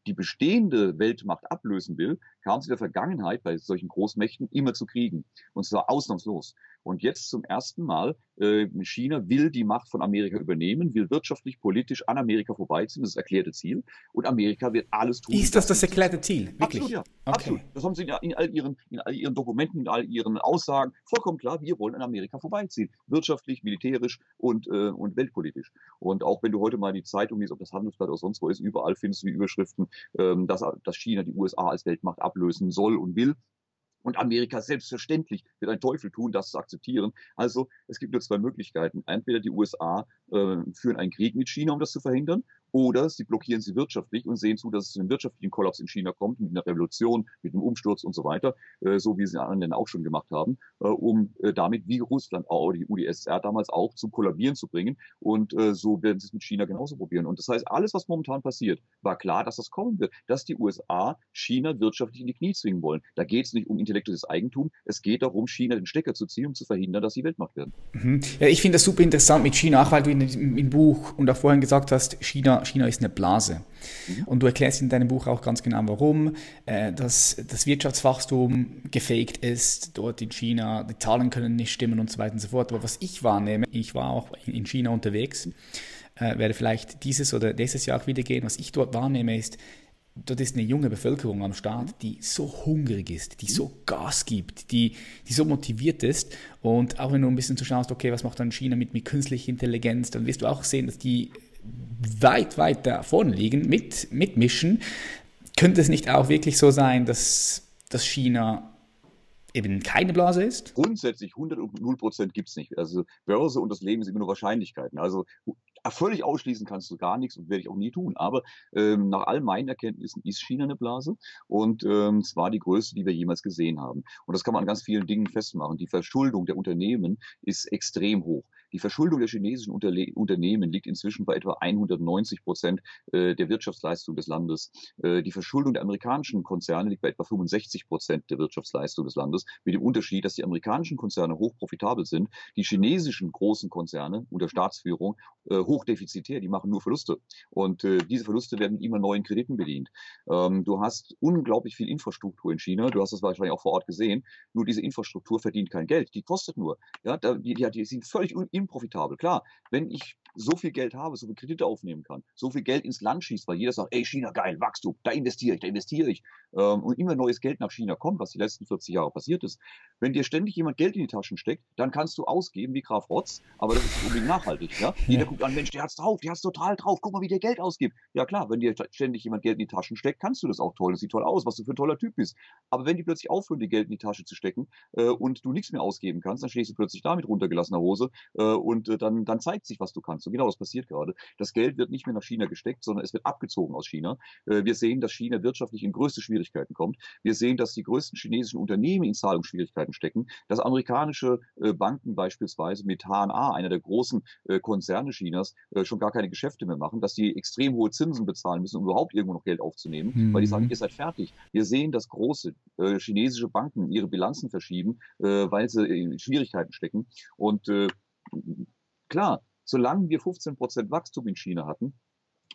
die bestehende Weltmacht ablösen will, kam es in der Vergangenheit bei solchen Großmächten immer zu Kriegen. Und zwar ausnahmslos. Und jetzt zum ersten Mal, äh, China will die Macht von Amerika übernehmen, will wirtschaftlich, politisch an Amerika vorbeiziehen, das ist das erklärte Ziel. Und Amerika wird alles tun. Ist das das erklärte Ziel? Wirklich? Absolut, ja. Okay. Absolut. Das haben sie in all, ihren, in all ihren Dokumenten, in all ihren Aussagen vollkommen klar. Wir wollen an Amerika vorbeiziehen. Wirtschaftlich, militärisch und, äh, und weltpolitisch. Und auch wenn du heute mal die Zeitung liest, ob das Handelsblatt oder sonst wo ist, überall findest du die Überschriften, ähm, dass, dass China die USA als Weltmacht ablösen soll und will. Und Amerika selbstverständlich wird ein Teufel tun, das zu akzeptieren. Also es gibt nur zwei Möglichkeiten. Entweder die USA äh, führen einen Krieg mit China, um das zu verhindern, oder sie blockieren sie wirtschaftlich und sehen zu, dass es zu einem wirtschaftlichen Kollaps in China kommt, mit einer Revolution, mit einem Umsturz und so weiter, äh, so wie sie in anderen Ländern auch schon gemacht haben, äh, um äh, damit wie Russland auch, die UdSSR damals auch zum Kollabieren zu bringen. Und so werden sie es mit China genauso probieren. Und das heißt, alles, was momentan passiert, war klar, dass das kommen wird, dass die USA China wirtschaftlich in die Knie zwingen wollen. Da geht es nicht um intellektuelles Eigentum, es geht darum, China den Stecker zu ziehen, um zu verhindern, dass sie Weltmacht werden. Mhm. Ja, ich finde das super interessant mit China, auch weil du in, im Buch und auch vorhin gesagt hast, China China ist eine Blase. Mhm. Und du erklärst in deinem Buch auch ganz genau, warum, äh, dass das Wirtschaftswachstum gefaked ist, dort in China, die Zahlen können nicht stimmen und so weiter und so fort. Aber was ich wahrnehme, ich war auch in China unterwegs, äh, werde vielleicht dieses oder nächstes Jahr auch wieder gehen, was ich dort wahrnehme, ist, dort ist eine junge Bevölkerung am Start, die so hungrig ist, die so Gas gibt, die, die so motiviert ist. Und auch wenn du ein bisschen zuschaust, okay, was macht dann China mit, mit künstlicher Intelligenz, dann wirst du auch sehen, dass die weit, weit da vorne liegen, mit, mitmischen, könnte es nicht auch wirklich so sein, dass, dass China eben keine Blase ist? Grundsätzlich 100 und 0 Prozent gibt es nicht. Also Börse und das Leben sind immer nur Wahrscheinlichkeiten. Also völlig ausschließen kannst du gar nichts und werde ich auch nie tun. Aber ähm, nach all meinen Erkenntnissen ist China eine Blase und ähm, zwar die größte, die wir jemals gesehen haben. Und das kann man an ganz vielen Dingen festmachen. Die Verschuldung der Unternehmen ist extrem hoch. Die Verschuldung der chinesischen Unterle Unternehmen liegt inzwischen bei etwa 190 Prozent äh, der Wirtschaftsleistung des Landes. Äh, die Verschuldung der amerikanischen Konzerne liegt bei etwa 65 Prozent der Wirtschaftsleistung des Landes, mit dem Unterschied, dass die amerikanischen Konzerne hoch profitabel sind, die chinesischen großen Konzerne unter Staatsführung äh, hochdefizitär, die machen nur Verluste. Und diese Verluste werden immer neuen Krediten bedient. Ähm, du hast unglaublich viel Infrastruktur in China, du hast das wahrscheinlich auch vor Ort gesehen, nur diese Infrastruktur verdient kein Geld, die kostet nur. Ja, die, die, die sind völlig improfitabel. Klar, wenn ich so viel Geld habe, so viel Kredite aufnehmen kann, so viel Geld ins Land schießt, weil jeder sagt, ey, China, geil, Wachstum, da investiere ich, da investiere ich. Ähm, und immer neues Geld nach China kommt, was die letzten 40 Jahre passiert ist. Wenn dir ständig jemand Geld in die Taschen steckt, dann kannst du ausgeben wie Graf Rotz, aber das ist unbedingt nachhaltig. Ja? Jeder guckt an, Mensch, der hat's drauf, der hat's total drauf, guck mal, wie der Geld ausgibt. Ja klar, wenn dir ständig jemand Geld in die Taschen steckt, kannst du das auch toll, das sieht toll aus, was du für ein toller Typ bist. Aber wenn die plötzlich aufhören, dir Geld in die Tasche zu stecken äh, und du nichts mehr ausgeben kannst, dann stehst du plötzlich da mit runtergelassener Hose äh, und äh, dann, dann zeigt sich, was du kannst. Und genau das passiert gerade. Das Geld wird nicht mehr nach China gesteckt, sondern es wird abgezogen aus China. Äh, wir sehen, dass China wirtschaftlich in größte Schwierigkeiten kommt. Wir sehen, dass die größten chinesischen Unternehmen in Zahlungsschwierigkeiten stecken, dass amerikanische äh, Banken beispielsweise mit HNA, einer der großen äh, Konzerne Chinas, schon gar keine Geschäfte mehr machen, dass die extrem hohe Zinsen bezahlen müssen, um überhaupt irgendwo noch Geld aufzunehmen, mhm. weil die sagen, ihr seid fertig. Wir sehen, dass große chinesische Banken ihre Bilanzen verschieben, weil sie in Schwierigkeiten stecken. Und klar, solange wir 15 Prozent Wachstum in China hatten,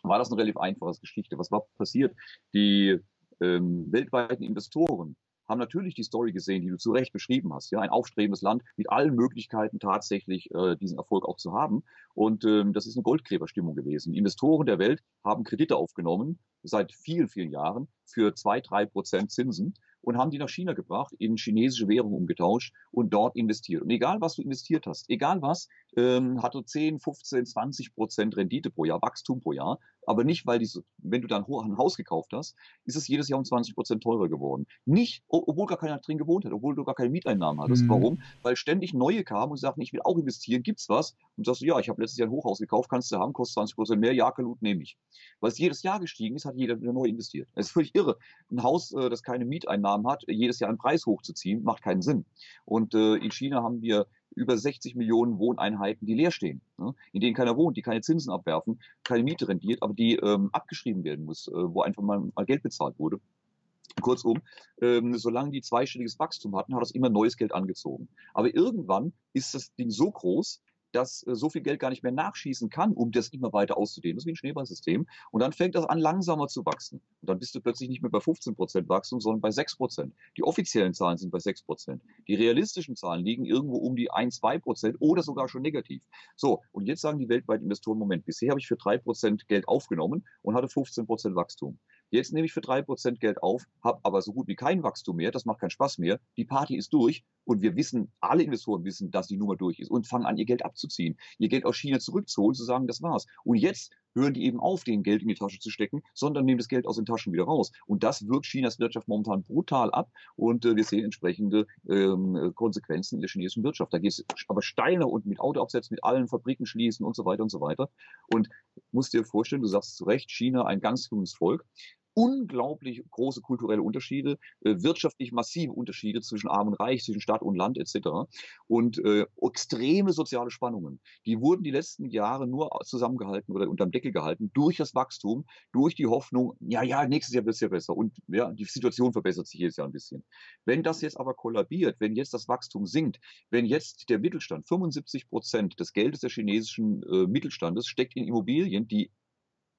war das eine relativ einfache Geschichte. Was war passiert? Die ähm, weltweiten Investoren haben natürlich die Story gesehen, die du zu Recht beschrieben hast. Ja, ein aufstrebendes Land mit allen Möglichkeiten tatsächlich äh, diesen Erfolg auch zu haben. Und ähm, das ist eine Goldgräberstimmung gewesen. Investoren der Welt haben Kredite aufgenommen seit vielen, vielen Jahren für zwei, drei Prozent Zinsen und haben die nach China gebracht, in chinesische Währung umgetauscht und dort investiert. Und egal, was du investiert hast, egal was, ähm, hatte 10, 15, 20 Prozent Rendite pro Jahr, Wachstum pro Jahr. Aber nicht, weil die, wenn du dann ein Haus gekauft hast, ist es jedes Jahr um 20 Prozent teurer geworden. Nicht, obwohl gar keiner drin gewohnt hat, obwohl du gar keine Mieteinnahmen hattest. Mhm. Warum? Weil ständig neue kamen und sagten, ich will auch investieren, gibt's was? Und sagst du, ja, ich habe letztes Jahr ein Hochhaus gekauft, kannst du haben, kostet 20 Prozent mehr, ja, Kalut nehme ich. Weil es jedes Jahr gestiegen ist, hat jeder wieder neu investiert. Es ist völlig irre. Ein Haus, äh, das keine Mieteinnahmen hat, jedes Jahr einen Preis hochzuziehen, macht keinen Sinn. Und äh, in China haben wir über 60 Millionen Wohneinheiten, die leer stehen, ne? in denen keiner wohnt, die keine Zinsen abwerfen, keine Miete rendiert, aber die ähm, abgeschrieben werden muss, äh, wo einfach mal, mal Geld bezahlt wurde. Kurzum, ähm, solange die zweistelliges Wachstum hatten, hat das immer neues Geld angezogen. Aber irgendwann ist das Ding so groß, dass äh, so viel Geld gar nicht mehr nachschießen kann, um das immer weiter auszudehnen. Das ist wie ein Schneeballsystem. Und dann fängt das an, langsamer zu wachsen. Und dann bist du plötzlich nicht mehr bei 15 Prozent Wachstum, sondern bei 6 Prozent. Die offiziellen Zahlen sind bei 6 Prozent. Die realistischen Zahlen liegen irgendwo um die 1, 2 Prozent oder sogar schon negativ. So, und jetzt sagen die weltweiten Investoren, Moment, bisher habe ich für 3 Prozent Geld aufgenommen und hatte 15 Prozent Wachstum. Jetzt nehme ich für drei Prozent Geld auf, habe aber so gut wie kein Wachstum mehr, das macht keinen Spaß mehr. Die Party ist durch und wir wissen, alle Investoren wissen, dass die Nummer durch ist und fangen an, ihr Geld abzuziehen, ihr Geld aus China zurückzuholen, zu sagen, das war's. Und jetzt hören die eben auf, den Geld in die Tasche zu stecken, sondern nehmen das Geld aus den Taschen wieder raus. Und das wirkt Chinas Wirtschaft momentan brutal ab und äh, wir sehen entsprechende ähm, Konsequenzen in der chinesischen Wirtschaft. Da geht es aber steiler und mit Autoabsätzen, mit allen Fabriken schließen und so weiter und so weiter. Und musst dir vorstellen, du sagst zu Recht, China ein ganz junges Volk unglaublich große kulturelle Unterschiede, äh, wirtschaftlich massive Unterschiede zwischen Arm und Reich, zwischen Stadt und Land etc. Und äh, extreme soziale Spannungen. Die wurden die letzten Jahre nur zusammengehalten oder unterm Deckel gehalten durch das Wachstum, durch die Hoffnung, ja, ja, nächstes Jahr wird es ja besser. Und ja, die Situation verbessert sich jedes Jahr ein bisschen. Wenn das jetzt aber kollabiert, wenn jetzt das Wachstum sinkt, wenn jetzt der Mittelstand, 75 Prozent des Geldes des chinesischen äh, Mittelstandes steckt in Immobilien, die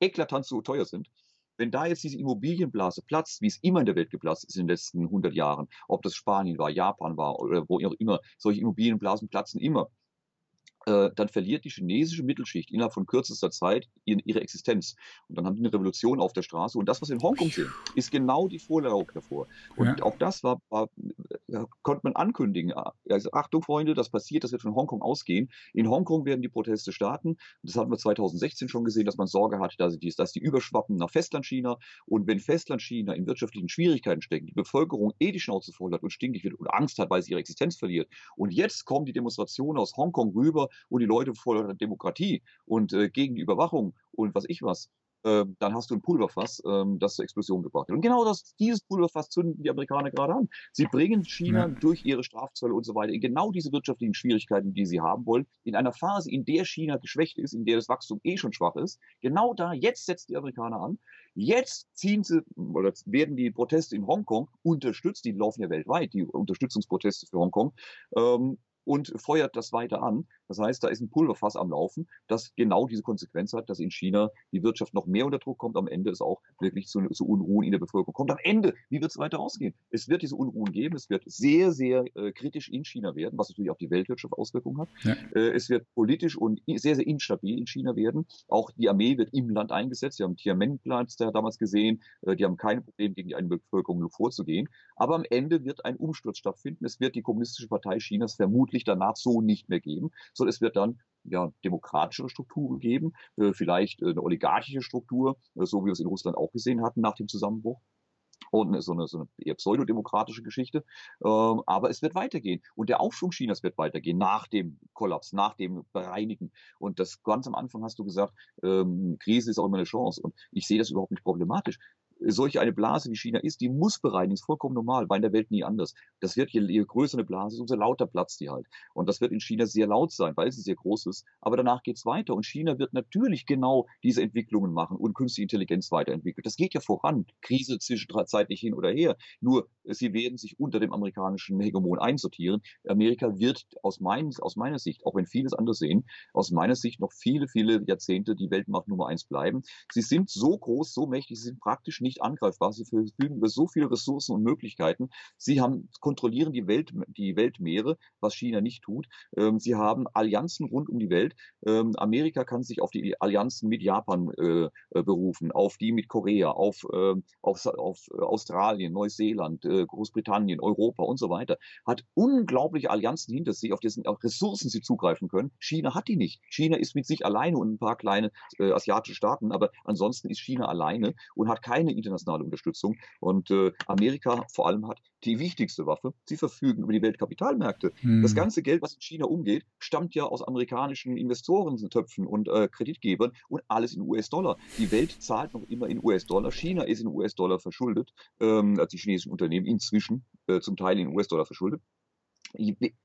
eklatant zu teuer sind, wenn da jetzt diese Immobilienblase platzt, wie es immer in der Welt geplatzt ist in den letzten 100 Jahren, ob das Spanien war, Japan war oder wo auch immer, solche Immobilienblasen platzen immer. Äh, dann verliert die chinesische Mittelschicht innerhalb von kürzester Zeit ihre Existenz. Und dann haben die eine Revolution auf der Straße. Und das, was wir in Hongkong sehen, ist genau die Vorlage davor. Und ja. auch das war, war, konnte man ankündigen. Also Achtung, Freunde, das passiert, das wird von Hongkong ausgehen. In Hongkong werden die Proteste starten. Das hatten wir 2016 schon gesehen, dass man Sorge hat, dass die, dass die überschwappen nach Festlandchina. Und wenn Festlandchina in wirtschaftlichen Schwierigkeiten steckt, die Bevölkerung eh die Schnauze voll hat und stinkig wird und Angst hat, weil sie ihre Existenz verliert. Und jetzt kommen die Demonstrationen aus Hongkong rüber und die Leute fordern Demokratie und äh, gegen die Überwachung und was ich was, ähm, dann hast du ein Pulverfass, ähm, das zur Explosion gebracht hat. Und genau das, dieses Pulverfass zünden die Amerikaner gerade an. Sie bringen China ja. durch ihre Strafzölle und so weiter in genau diese wirtschaftlichen Schwierigkeiten, die sie haben wollen, in einer Phase, in der China geschwächt ist, in der das Wachstum eh schon schwach ist. Genau da, jetzt setzen die Amerikaner an. Jetzt ziehen sie, oder werden die Proteste in Hongkong unterstützt, die laufen ja weltweit, die Unterstützungsproteste für Hongkong, ähm, und feuert das weiter an. Das heißt, da ist ein Pulverfass am Laufen, das genau diese Konsequenz hat, dass in China die Wirtschaft noch mehr unter Druck kommt. Am Ende ist auch wirklich zu, zu Unruhen in der Bevölkerung kommt. Am Ende, wie wird es weiter ausgehen? Es wird diese Unruhen geben. Es wird sehr, sehr äh, kritisch in China werden, was natürlich auf die Weltwirtschaft Auswirkungen hat. Ja. Äh, es wird politisch und sehr, sehr instabil in China werden. Auch die Armee wird im Land eingesetzt. Wir haben Tiananmen-Platz damals gesehen. Äh, die haben kein Problem, gegen die eine Bevölkerung vorzugehen. Aber am Ende wird ein Umsturz stattfinden. Es wird die Kommunistische Partei Chinas vermutlich danach so nicht mehr geben sondern es wird dann ja, demokratischere Strukturen geben, äh, vielleicht äh, eine oligarchische Struktur, äh, so wie wir es in Russland auch gesehen hatten nach dem Zusammenbruch und so eine, so eine eher pseudodemokratische Geschichte. Ähm, aber es wird weitergehen. Und der Aufschwung Chinas wird weitergehen nach dem Kollaps, nach dem Bereinigen. Und das ganz am Anfang hast du gesagt, ähm, Krise ist auch immer eine Chance. Und ich sehe das überhaupt nicht problematisch solche eine Blase wie China ist, die muss bereinigen, ist vollkommen normal, war in der Welt nie anders. Das wird, je, je größer eine Blase ist, umso lauter platzt die halt. Und das wird in China sehr laut sein, weil sie sehr groß ist. Aber danach geht's weiter. Und China wird natürlich genau diese Entwicklungen machen und künstliche Intelligenz weiterentwickeln. Das geht ja voran. Krise zwischenzeitlich hin oder her. Nur, sie werden sich unter dem amerikanischen Hegemon einsortieren. Amerika wird aus, mein, aus meiner Sicht, auch wenn vieles anders sehen, aus meiner Sicht noch viele, viele Jahrzehnte die Weltmacht Nummer eins bleiben. Sie sind so groß, so mächtig, sie sind praktisch nicht angreifbar. Sie verfügen über so viele Ressourcen und Möglichkeiten. Sie haben, kontrollieren die, Welt, die Weltmeere, was China nicht tut. Ähm, sie haben Allianzen rund um die Welt. Ähm, Amerika kann sich auf die Allianzen mit Japan äh, äh berufen, auf die mit Korea, auf, äh, auf, auf Australien, Neuseeland, äh, Großbritannien, Europa und so weiter. Hat unglaubliche Allianzen hinter sich, auf dessen auch Ressourcen sie zugreifen können. China hat die nicht. China ist mit sich alleine und ein paar kleine äh, asiatische Staaten, aber ansonsten ist China alleine und hat keine internationale Unterstützung. Und äh, Amerika vor allem hat die wichtigste Waffe. Sie verfügen über die Weltkapitalmärkte. Hm. Das ganze Geld, was in China umgeht, stammt ja aus amerikanischen Investorentöpfen und äh, Kreditgebern und alles in US-Dollar. Die Welt zahlt noch immer in US-Dollar. China ist in US-Dollar verschuldet, ähm, also die chinesischen Unternehmen inzwischen äh, zum Teil in US-Dollar verschuldet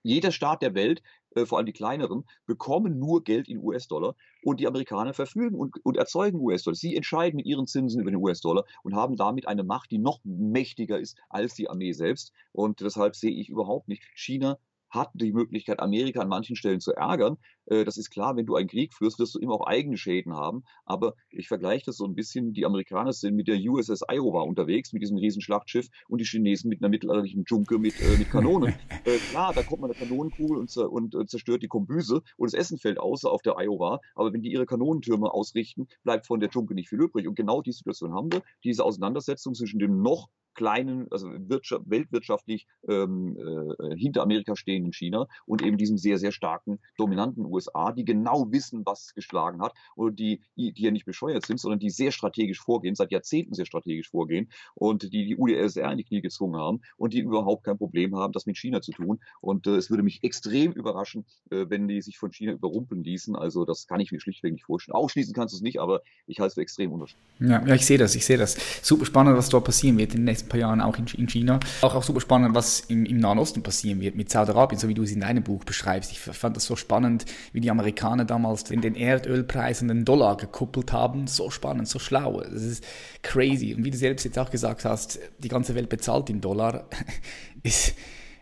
jeder Staat der Welt, äh, vor allem die kleineren, bekommen nur Geld in US-Dollar und die Amerikaner verfügen und, und erzeugen US-Dollar. Sie entscheiden mit ihren Zinsen über den US-Dollar und haben damit eine Macht, die noch mächtiger ist als die Armee selbst. Und deshalb sehe ich überhaupt nicht China hat die Möglichkeit, Amerika an manchen Stellen zu ärgern. Äh, das ist klar, wenn du einen Krieg führst, wirst du immer auch eigene Schäden haben. Aber ich vergleiche das so ein bisschen, die Amerikaner sind mit der USS Iowa unterwegs, mit diesem riesen Schlachtschiff und die Chinesen mit einer mittelalterlichen Junke mit, äh, mit Kanonen. äh, klar, da kommt man eine Kanonenkugel und, und, und zerstört die Kombüse und das Essen fällt außer auf der Iowa. Aber wenn die ihre Kanonentürme ausrichten, bleibt von der Junke nicht viel übrig. Und genau die Situation haben wir, diese Auseinandersetzung zwischen dem noch kleinen, also Wirtschaft, weltwirtschaftlich ähm, äh, hinter Amerika stehenden China und eben diesem sehr, sehr starken, dominanten USA, die genau wissen, was geschlagen hat und die, die ja nicht bescheuert sind, sondern die sehr strategisch vorgehen, seit Jahrzehnten sehr strategisch vorgehen und die die UdSSR in die Knie gezwungen haben und die überhaupt kein Problem haben, das mit China zu tun. Und äh, es würde mich extrem überraschen, äh, wenn die sich von China überrumpeln ließen. Also das kann ich mir schlichtweg nicht vorstellen. Ausschließen kannst du es nicht, aber ich halte es für extrem unwahrscheinlich. Ja, ja, ich sehe das, ich sehe das. Super spannend, was dort passieren wird in den nächsten paar Jahren auch in, in China. Auch, auch super spannend, was im, im Nahen Osten passieren wird mit Saudi-Arabien, so wie du es in deinem Buch beschreibst. Ich fand das so spannend, wie die Amerikaner damals in den Erdölpreis und den Dollar gekuppelt haben. So spannend, so schlau. Das ist crazy. Und wie du selbst jetzt auch gesagt hast, die ganze Welt bezahlt in Dollar. ist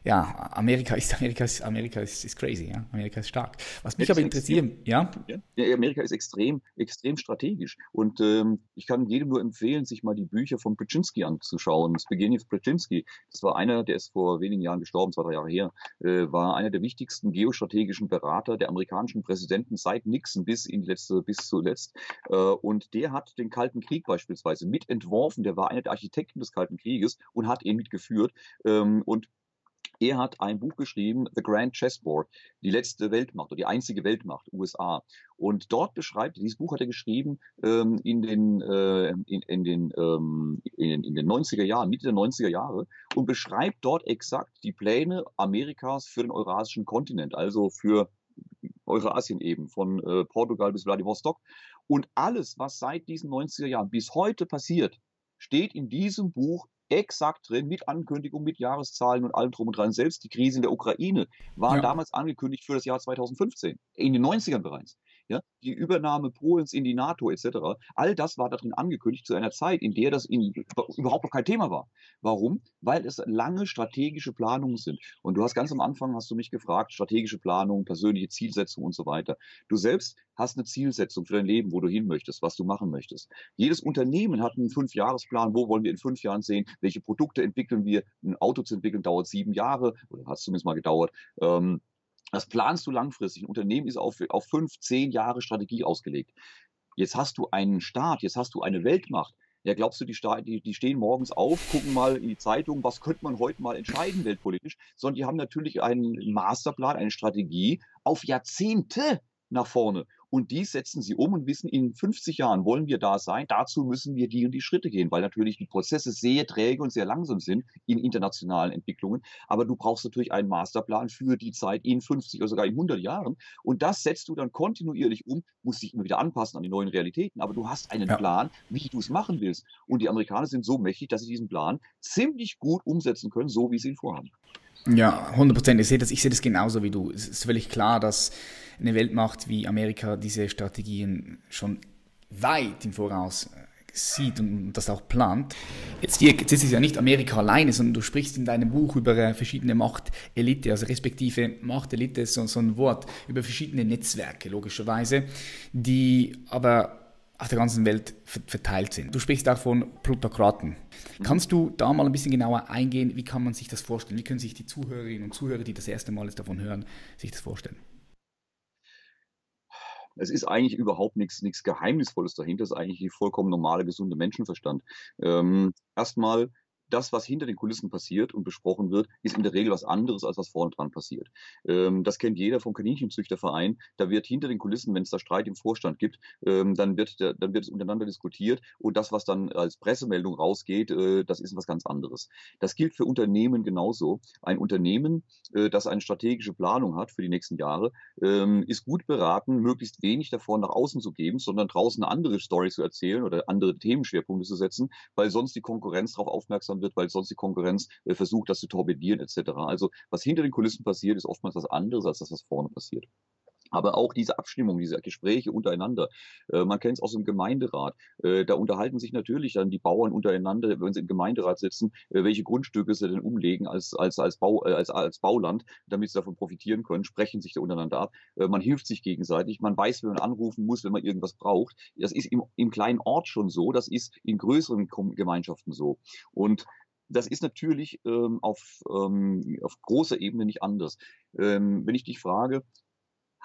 ja, Amerika ist, Amerika ist, Amerika ist, ist crazy, ja. Amerika ist stark. Was mich aber interessiert, ja? ja? Amerika ist extrem, extrem strategisch. Und ähm, ich kann jedem nur empfehlen, sich mal die Bücher von Brzezinski anzuschauen. Zbigniew Brzezinski, das war einer, der ist vor wenigen Jahren gestorben, zwei, drei Jahre her, äh, war einer der wichtigsten geostrategischen Berater der amerikanischen Präsidenten seit Nixon bis in die letzte, bis zuletzt. Äh, und der hat den Kalten Krieg beispielsweise mitentworfen. Der war einer der Architekten des Kalten Krieges und hat ihn mitgeführt. Ähm, und er hat ein Buch geschrieben, The Grand Chessboard, die letzte Weltmacht oder die einzige Weltmacht, USA. Und dort beschreibt, dieses Buch hat er geschrieben ähm, in, den, äh, in, in, den, ähm, in, in den 90er Jahren, Mitte der 90er Jahre, und beschreibt dort exakt die Pläne Amerikas für den eurasischen Kontinent, also für Eurasien eben, von äh, Portugal bis Vladivostok. Und alles, was seit diesen 90er Jahren bis heute passiert, steht in diesem Buch exakt drin, mit Ankündigung, mit Jahreszahlen und allem drum und dran. Selbst die Krise in der Ukraine war ja. damals angekündigt für das Jahr 2015, in den 90ern bereits ja, die Übernahme Polens in die NATO etc. All das war darin angekündigt zu einer Zeit, in der das in, überhaupt noch kein Thema war. Warum? Weil es lange strategische Planungen sind. Und du hast ganz am Anfang hast du mich gefragt, strategische Planung, persönliche Zielsetzung und so weiter. Du selbst hast eine Zielsetzung für dein Leben, wo du hin möchtest, was du machen möchtest. Jedes Unternehmen hat einen Fünfjahresplan, wo wollen wir in fünf Jahren sehen, welche Produkte entwickeln wir. Ein Auto zu entwickeln dauert sieben Jahre oder hat es zumindest mal gedauert. Ähm, das planst du langfristig. Ein Unternehmen ist auf, auf fünf, zehn Jahre Strategie ausgelegt. Jetzt hast du einen Staat, jetzt hast du eine Weltmacht. Ja, glaubst du, die, die, die stehen morgens auf, gucken mal in die Zeitung, was könnte man heute mal entscheiden weltpolitisch, sondern die haben natürlich einen Masterplan, eine Strategie auf Jahrzehnte nach vorne. Und die setzen sie um und wissen, in 50 Jahren wollen wir da sein. Dazu müssen wir die und die Schritte gehen, weil natürlich die Prozesse sehr träge und sehr langsam sind in internationalen Entwicklungen. Aber du brauchst natürlich einen Masterplan für die Zeit in 50 oder sogar in 100 Jahren. Und das setzt du dann kontinuierlich um, musst dich immer wieder anpassen an die neuen Realitäten. Aber du hast einen ja. Plan, wie du es machen willst. Und die Amerikaner sind so mächtig, dass sie diesen Plan ziemlich gut umsetzen können, so wie sie ihn vorhaben. Ja, 100 Prozent. Ich sehe das, ich das genauso wie du. Es ist völlig klar, dass eine Weltmacht wie Amerika diese Strategien schon weit im Voraus äh, sieht und das auch plant. Jetzt, hier, jetzt ist es ja nicht Amerika alleine, sondern du sprichst in deinem Buch über äh, verschiedene Machtelite, also respektive Machtelite ist so, so ein Wort, über verschiedene Netzwerke logischerweise, die aber auf der ganzen Welt verteilt sind. Du sprichst auch von Plutokraten. Kannst du da mal ein bisschen genauer eingehen, wie kann man sich das vorstellen? Wie können sich die Zuhörerinnen und Zuhörer, die das erste Mal davon hören, sich das vorstellen? Es ist eigentlich überhaupt nichts, nichts Geheimnisvolles dahinter. Es ist eigentlich die vollkommen normale, gesunde Menschenverstand. Ähm, erstmal das, was hinter den Kulissen passiert und besprochen wird, ist in der Regel was anderes, als was vorne dran passiert. Ähm, das kennt jeder vom Kaninchenzüchterverein. Da wird hinter den Kulissen, wenn es da Streit im Vorstand gibt, ähm, dann, wird der, dann wird es untereinander diskutiert und das, was dann als Pressemeldung rausgeht, äh, das ist was ganz anderes. Das gilt für Unternehmen genauso. Ein Unternehmen, äh, das eine strategische Planung hat für die nächsten Jahre, ähm, ist gut beraten, möglichst wenig davon nach außen zu geben, sondern draußen eine andere Story zu erzählen oder andere Themenschwerpunkte zu setzen, weil sonst die Konkurrenz darauf aufmerksam langsam wird, weil sonst die Konkurrenz äh, versucht, das zu torpedieren etc. Also was hinter den Kulissen passiert, ist oftmals was anderes als das, was vorne passiert. Aber auch diese Abstimmung, diese Gespräche untereinander. Äh, man kennt es aus dem Gemeinderat. Äh, da unterhalten sich natürlich dann die Bauern untereinander, wenn sie im Gemeinderat sitzen, äh, welche Grundstücke sie denn umlegen als, als, als, Bau, als, als Bauland, damit sie davon profitieren können, sprechen sich da untereinander ab. Man hilft sich gegenseitig. Man weiß, wenn man anrufen muss, wenn man irgendwas braucht. Das ist im, im kleinen Ort schon so. Das ist in größeren Gemeinschaften so. Und das ist natürlich ähm, auf, ähm, auf großer Ebene nicht anders. Ähm, wenn ich dich frage,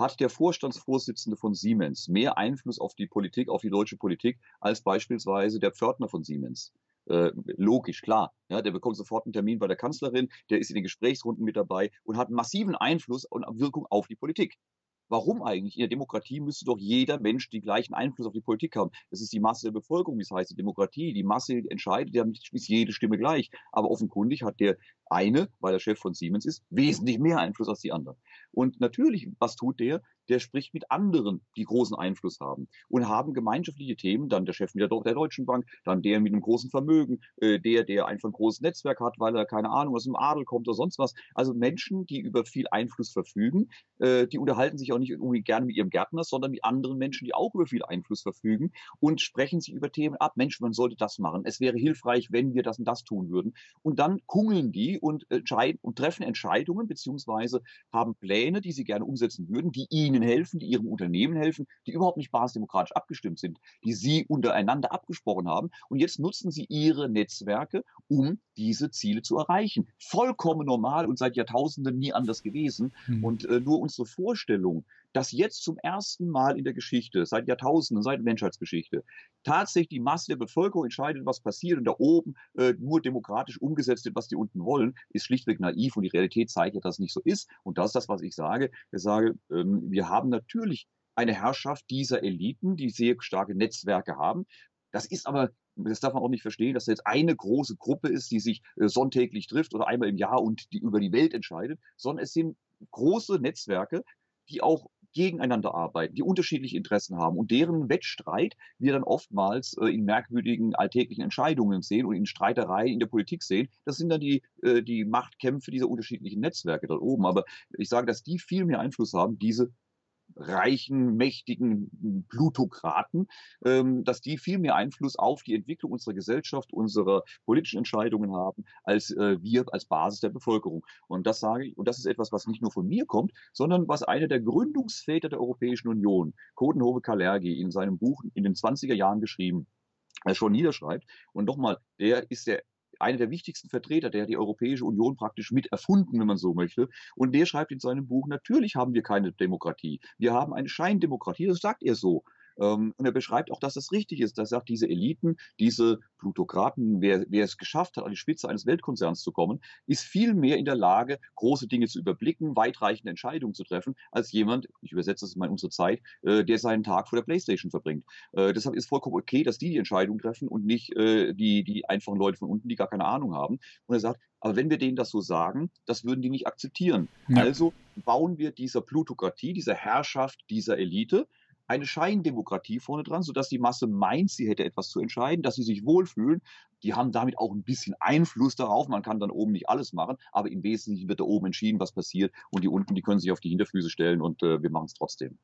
hat der Vorstandsvorsitzende von Siemens mehr Einfluss auf die Politik, auf die deutsche Politik, als beispielsweise der Pförtner von Siemens. Äh, logisch, klar. Ja, der bekommt sofort einen Termin bei der Kanzlerin, der ist in den Gesprächsrunden mit dabei und hat massiven Einfluss und Wirkung auf die Politik. Warum eigentlich? In der Demokratie müsste doch jeder Mensch den gleichen Einfluss auf die Politik haben. Das ist die Masse der Bevölkerung, wie es heißt, die Demokratie. Die Masse entscheidet, ja ist jede Stimme gleich. Aber offenkundig hat der eine, weil er Chef von Siemens ist, wesentlich mehr Einfluss als die anderen. Und natürlich, was tut der? Der spricht mit anderen, die großen Einfluss haben und haben gemeinschaftliche Themen. Dann der Chef mit der, der Deutschen Bank, dann der mit einem großen Vermögen, äh, der, der einfach ein großes Netzwerk hat, weil er keine Ahnung aus dem Adel kommt oder sonst was. Also Menschen, die über viel Einfluss verfügen, äh, die unterhalten sich auch nicht irgendwie gerne mit ihrem Gärtner, sondern mit anderen Menschen, die auch über viel Einfluss verfügen und sprechen sich über Themen ab. Mensch, man sollte das machen. Es wäre hilfreich, wenn wir das und das tun würden. Und dann kungeln die und, entscheiden, und treffen Entscheidungen beziehungsweise haben Pläne, die sie gerne umsetzen würden, die ihnen helfen, die ihrem Unternehmen helfen, die überhaupt nicht basisdemokratisch abgestimmt sind, die sie untereinander abgesprochen haben. Und jetzt nutzen sie ihre Netzwerke, um diese Ziele zu erreichen. Vollkommen normal und seit Jahrtausenden nie anders gewesen. Mhm. Und äh, nur unsere Vorstellung, dass jetzt zum ersten Mal in der Geschichte, seit Jahrtausenden, seit Menschheitsgeschichte, tatsächlich die Masse der Bevölkerung entscheidet, was passiert und da oben äh, nur demokratisch umgesetzt wird, was die unten wollen, ist schlichtweg naiv und die Realität zeigt ja, dass es nicht so ist. Und das ist das, was ich sage. Ich sage, ähm, wir haben natürlich eine Herrschaft dieser Eliten, die sehr starke Netzwerke haben. Das ist aber das darf man auch nicht verstehen, dass das jetzt eine große Gruppe ist, die sich äh, sonntäglich trifft oder einmal im Jahr und die über die Welt entscheidet, sondern es sind große Netzwerke, die auch gegeneinander arbeiten, die unterschiedliche Interessen haben und deren Wettstreit wir dann oftmals äh, in merkwürdigen alltäglichen Entscheidungen sehen und in Streitereien in der Politik sehen. Das sind dann die, äh, die Machtkämpfe dieser unterschiedlichen Netzwerke dort oben. Aber ich sage, dass die viel mehr Einfluss haben, diese reichen, mächtigen Plutokraten, ähm, dass die viel mehr Einfluss auf die Entwicklung unserer Gesellschaft, unserer politischen Entscheidungen haben, als äh, wir als Basis der Bevölkerung. Und das sage ich, und das ist etwas, was nicht nur von mir kommt, sondern was einer der Gründungsväter der Europäischen Union, Codenhove Kalergi, in seinem Buch in den 20er Jahren geschrieben, er schon niederschreibt. Und nochmal, der ist der einer der wichtigsten Vertreter, der die Europäische Union praktisch mit erfunden, wenn man so möchte. Und der schreibt in seinem Buch, natürlich haben wir keine Demokratie. Wir haben eine Scheindemokratie, das sagt er so. Ähm, und er beschreibt auch, dass das richtig ist. Er sagt, diese Eliten, diese Plutokraten, wer, wer es geschafft hat, an die Spitze eines Weltkonzerns zu kommen, ist viel mehr in der Lage, große Dinge zu überblicken, weitreichende Entscheidungen zu treffen, als jemand, ich übersetze das mal in unsere Zeit, äh, der seinen Tag vor der Playstation verbringt. Äh, deshalb ist vollkommen okay, dass die die Entscheidung treffen und nicht äh, die, die einfachen Leute von unten, die gar keine Ahnung haben. Und er sagt, aber wenn wir denen das so sagen, das würden die nicht akzeptieren. Ja. Also bauen wir dieser Plutokratie, dieser Herrschaft, dieser Elite, eine Scheindemokratie vorne dran, sodass die Masse meint, sie hätte etwas zu entscheiden, dass sie sich wohlfühlen. Die haben damit auch ein bisschen Einfluss darauf. Man kann dann oben nicht alles machen, aber im Wesentlichen wird da oben entschieden, was passiert. Und die unten, die können sich auf die Hinterfüße stellen und äh, wir machen es trotzdem.